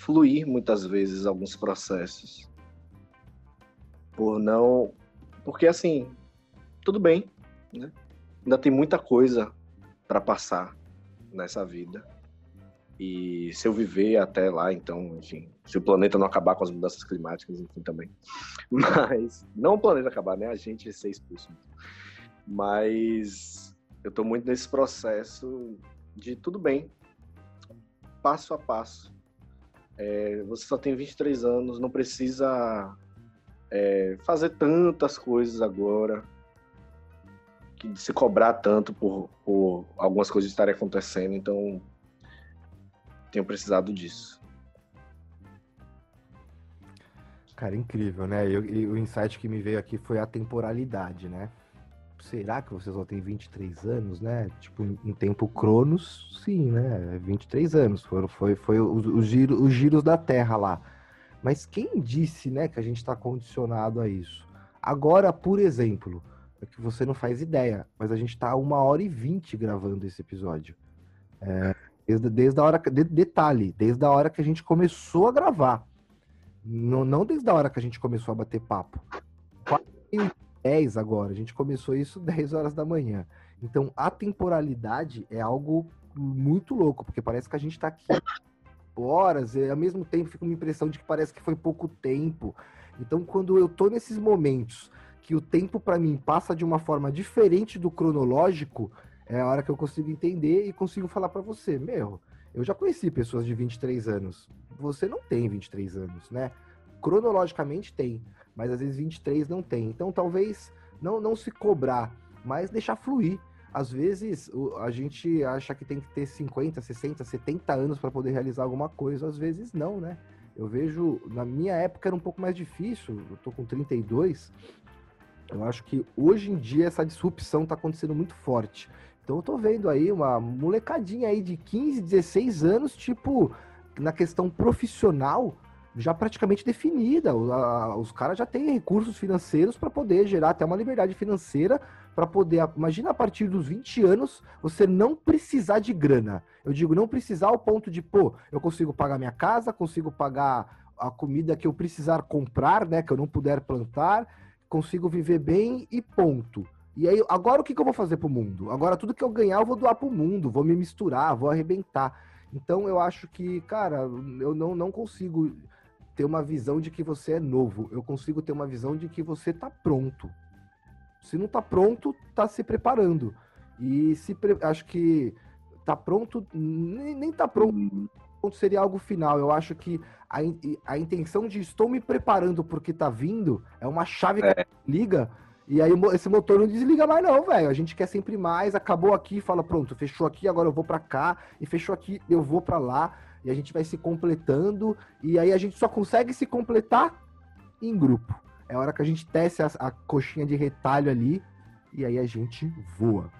fluir muitas vezes alguns processos. Por não. Porque assim, tudo bem, né? Ainda tem muita coisa para passar nessa vida. E se eu viver até lá, então, enfim, se o planeta não acabar com as mudanças climáticas, enfim, também. Mas, não o planeta acabar, né? A gente ser expulso. Mas eu tô muito nesse processo de tudo bem, passo a passo. É, você só tem 23 anos, não precisa é, fazer tantas coisas agora, que se cobrar tanto por, por algumas coisas estarem acontecendo, então tenho precisado disso. Cara, incrível, né? E, o insight que me veio aqui foi a temporalidade, né? Será que você só tem 23 anos, né? Tipo, em tempo cronos, sim, né? 23 anos. Foi, foi, foi os, os, giro, os giros da Terra lá. Mas quem disse, né, que a gente está condicionado a isso? Agora, por exemplo, é que você não faz ideia, mas a gente está uma hora e vinte gravando esse episódio. É, desde, desde a hora. De, detalhe, desde a hora que a gente começou a gravar. Não, não desde a hora que a gente começou a bater papo. 10 agora, a gente começou isso 10 horas da manhã. Então, a temporalidade é algo muito louco, porque parece que a gente está aqui horas, e ao mesmo tempo fica uma impressão de que parece que foi pouco tempo. Então, quando eu tô nesses momentos que o tempo para mim passa de uma forma diferente do cronológico, é a hora que eu consigo entender e consigo falar para você, meu, eu já conheci pessoas de 23 anos. Você não tem 23 anos, né? Cronologicamente tem, mas às vezes 23 não tem. Então, talvez não não se cobrar, mas deixar fluir às vezes a gente acha que tem que ter 50, 60, 70 anos para poder realizar alguma coisa, às vezes não, né? Eu vejo, na minha época era um pouco mais difícil, eu tô com 32. Eu acho que hoje em dia essa disrupção tá acontecendo muito forte. Então eu tô vendo aí uma molecadinha aí de 15, 16 anos, tipo, na questão profissional, já praticamente definida. Os caras já têm recursos financeiros para poder gerar até uma liberdade financeira para poder. Imagina a partir dos 20 anos você não precisar de grana. Eu digo não precisar ao ponto de, pô, eu consigo pagar minha casa, consigo pagar a comida que eu precisar comprar, né, que eu não puder plantar, consigo viver bem e ponto. E aí, agora o que, que eu vou fazer pro mundo? Agora tudo que eu ganhar eu vou doar pro mundo, vou me misturar, vou arrebentar. Então eu acho que, cara, eu não, não consigo ter uma visão de que você é novo. Eu consigo ter uma visão de que você tá pronto. Se não tá pronto, tá se preparando. E se pre... acho que tá pronto, nem, nem tá pronto seria algo final. Eu acho que a, a intenção de estou me preparando porque tá vindo é uma chave é. que liga. E aí esse motor não desliga mais não, velho. A gente quer sempre mais. Acabou aqui, fala pronto, fechou aqui, agora eu vou para cá e fechou aqui, eu vou para lá. E a gente vai se completando e aí a gente só consegue se completar em grupo. É a hora que a gente tece a, a coxinha de retalho ali e aí a gente voa.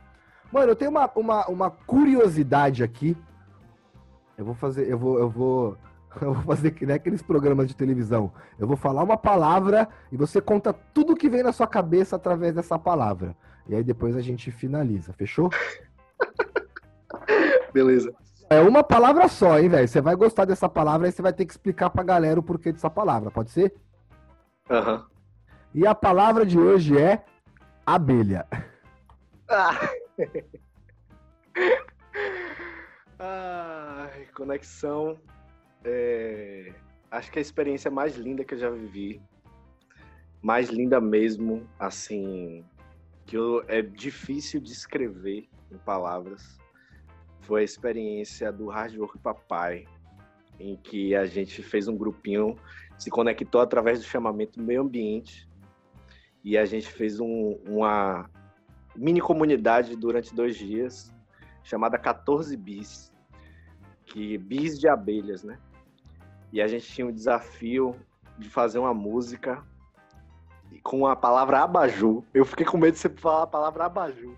Mano, eu tenho uma, uma, uma curiosidade aqui. Eu vou fazer, eu vou, eu vou, eu vou fazer que nem aqueles programas de televisão. Eu vou falar uma palavra e você conta tudo que vem na sua cabeça através dessa palavra. E aí depois a gente finaliza, fechou? Beleza. É uma palavra só, hein, velho? Você vai gostar dessa palavra e você vai ter que explicar pra galera o porquê dessa palavra, pode ser? Aham. Uhum. E a palavra de hoje é abelha. Ah. Ai, conexão. É... Acho que a experiência mais linda que eu já vivi, mais linda mesmo, assim, que eu... é difícil de escrever em palavras, foi a experiência do Hard Work Papai, em que a gente fez um grupinho, se conectou através do chamamento meio ambiente e a gente fez um, uma mini comunidade durante dois dias chamada 14 bis, que bis de abelhas, né? E a gente tinha o desafio de fazer uma música com a palavra abajur. Eu fiquei com medo de você falar a palavra abajur.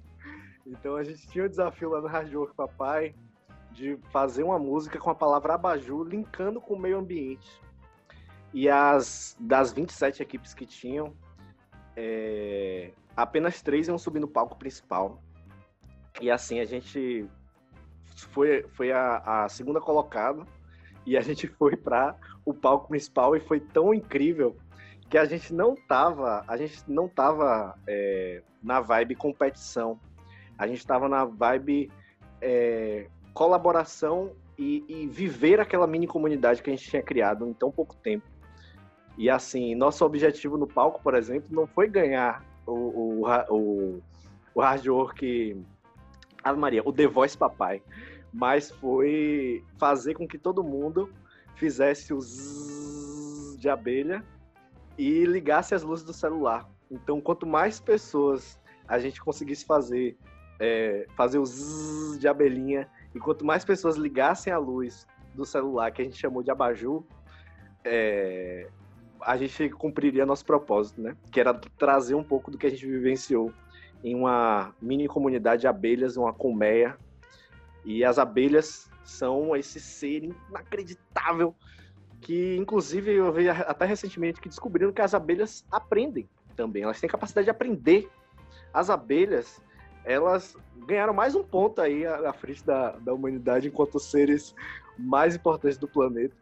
Então a gente tinha o desafio lá no Rádio Papai de fazer uma música com a palavra abajur, linkando com o meio ambiente. E as das 27 equipes que tinham, é, apenas três iam subir no palco principal. E assim a gente foi, foi a, a segunda colocada e a gente foi para o palco principal e foi tão incrível que a gente não tava, a gente não tava é, na vibe competição, a gente tava na vibe é, colaboração e, e, viver aquela mini comunidade que a gente tinha criado em tão pouco tempo. E assim, nosso objetivo no palco, por exemplo, não foi ganhar o, o, o, o hard work. Ave Maria, o The Voice Papai. mas foi fazer com que todo mundo fizesse o zzz de abelha e ligasse as luzes do celular. Então, quanto mais pessoas a gente conseguisse fazer, é, fazer o zzz de abelhinha, e quanto mais pessoas ligassem a luz do celular, que a gente chamou de abajur, é, a gente cumpriria nosso propósito, né? Que era trazer um pouco do que a gente vivenciou em uma mini comunidade de abelhas, uma colmeia. E as abelhas são esse ser inacreditável que, inclusive, eu vi até recentemente que descobriram que as abelhas aprendem também. Elas têm capacidade de aprender. As abelhas, elas ganharam mais um ponto aí à frente da, da humanidade enquanto seres mais importantes do planeta.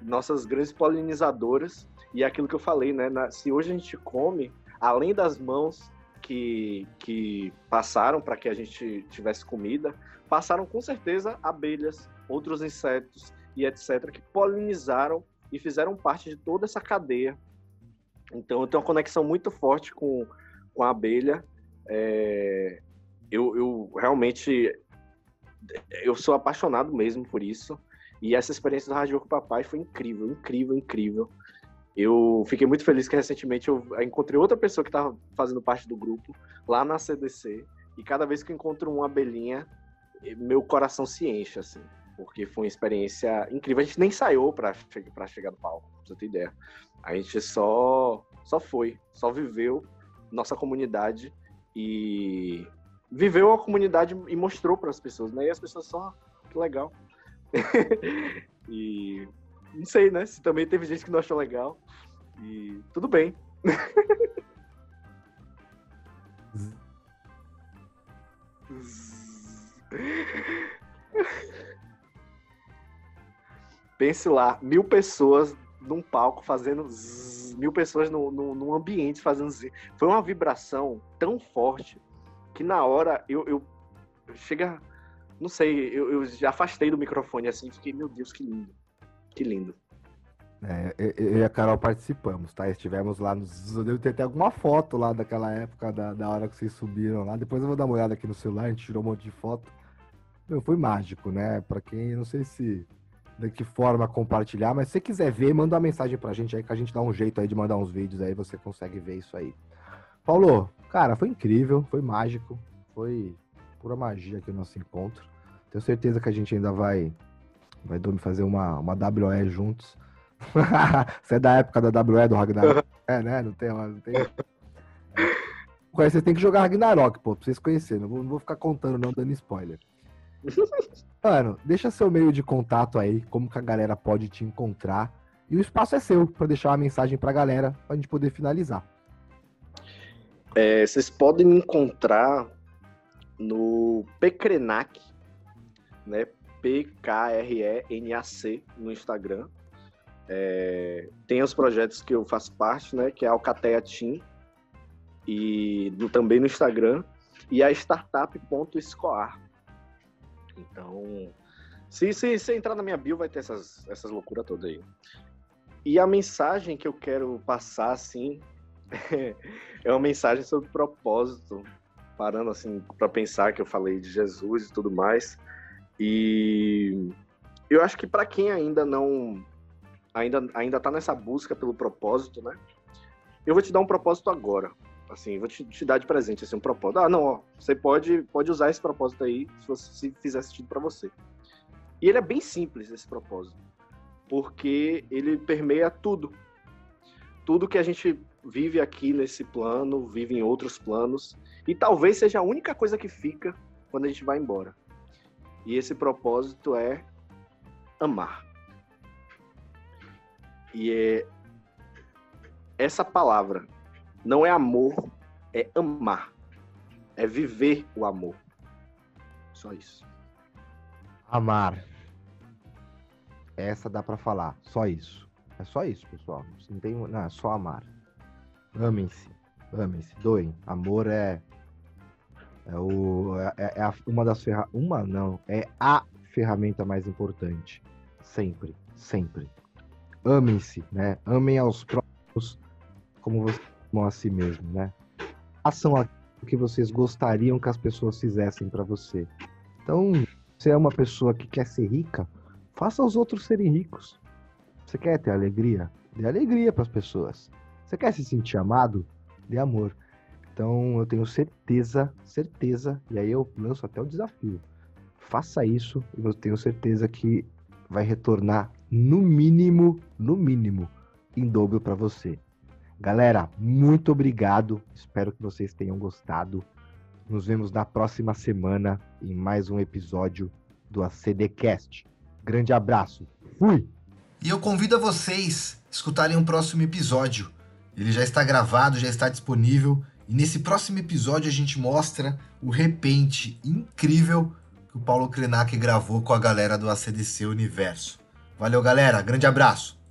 Nossas grandes polinizadoras. E é aquilo que eu falei, né? Na, se hoje a gente come, além das mãos que, que passaram para que a gente tivesse comida, passaram com certeza abelhas, outros insetos e etc., que polinizaram e fizeram parte de toda essa cadeia. Então eu tenho uma conexão muito forte com, com a abelha. É, eu, eu realmente eu sou apaixonado mesmo por isso. E essa experiência do Rádio com o Papai foi incrível, incrível, incrível. Eu fiquei muito feliz que recentemente eu encontrei outra pessoa que estava fazendo parte do grupo lá na CDC. E cada vez que eu encontro uma abelhinha, meu coração se enche, assim. Porque foi uma experiência incrível. A gente nem saiu para chegar no palco, pra você ter ideia. A gente só, só foi, só viveu nossa comunidade e viveu a comunidade e mostrou para as pessoas, né? E as pessoas só, que legal. e não sei, né? Se também teve gente que não achou legal. E tudo bem. Pense lá, mil pessoas num palco fazendo zzz, mil pessoas no, no, num ambiente fazendo zzz. Foi uma vibração tão forte que na hora eu, eu chega, não sei, eu, eu já afastei do microfone assim, fiquei, meu Deus, que lindo. Que lindo. É, eu e a Carol participamos, tá? Estivemos lá nos. Eu devo ter até alguma foto lá daquela época, da, da hora que vocês subiram lá. Depois eu vou dar uma olhada aqui no celular, a gente tirou um monte de foto. Meu, foi mágico, né? Pra quem, não sei se de que forma compartilhar, mas se quiser ver, manda uma mensagem pra gente aí que a gente dá um jeito aí de mandar uns vídeos aí, você consegue ver isso aí. Paulo, cara, foi incrível, foi mágico, foi pura magia aqui o nosso encontro. Tenho certeza que a gente ainda vai vai fazer uma, uma WE juntos. Você é da época da WE do Ragnarok? é, né? Não tem, não tem. Vocês tem que jogar Ragnarok, pô, pra vocês conhecerem. Não vou, não vou ficar contando, não, dando spoiler. Mano, deixa seu meio de contato aí, como que a galera pode te encontrar. E o espaço é seu para deixar uma mensagem pra galera, pra gente poder finalizar. É, vocês podem me encontrar no Pecrenac, né? P-K-R-E-N-A-C no Instagram. É, tem os projetos que eu faço parte, né? Que é a Alcateia Team e do, também no Instagram e a startup.escoar. Então, se, se, se entrar na minha bio, vai ter essas, essas loucuras todas aí. E a mensagem que eu quero passar, assim, é uma mensagem sobre propósito, parando assim para pensar que eu falei de Jesus e tudo mais. E eu acho que para quem ainda não ainda ainda tá nessa busca pelo propósito, né? Eu vou te dar um propósito agora. Assim, vou te, te dar de presente assim um propósito. Ah, não, ó, você pode pode usar esse propósito aí se, você, se fizer sentido para você. E ele é bem simples esse propósito, porque ele permeia tudo. Tudo que a gente vive aqui nesse plano, vive em outros planos, e talvez seja a única coisa que fica quando a gente vai embora. E esse propósito é amar. E é essa palavra não é amor, é amar. É viver o amor. Só isso. Amar. Essa dá para falar, só isso. É só isso, pessoal. Não tem, não, é só amar. Amem-se, amem-se, doem. Amor é é, o, é, é, é uma das ferramentas. Uma não, é a ferramenta mais importante. Sempre, sempre. Amem-se, né? Amem aos próprios como vocês amam a si mesmo, né? Façam o que vocês gostariam que as pessoas fizessem para você. Então, você é uma pessoa que quer ser rica, faça os outros serem ricos. Você quer ter alegria? Dê alegria para as pessoas. Você quer se sentir amado? Dê amor. Então eu tenho certeza, certeza, e aí eu lanço até o desafio. Faça isso e eu tenho certeza que vai retornar no mínimo, no mínimo, em dobro para você. Galera, muito obrigado. Espero que vocês tenham gostado. Nos vemos na próxima semana em mais um episódio do ACDcast. Grande abraço. Fui. E eu convido a vocês a escutarem o próximo episódio. Ele já está gravado, já está disponível. E nesse próximo episódio a gente mostra o repente incrível que o Paulo Krenak gravou com a galera do ACDC Universo. Valeu, galera. Grande abraço.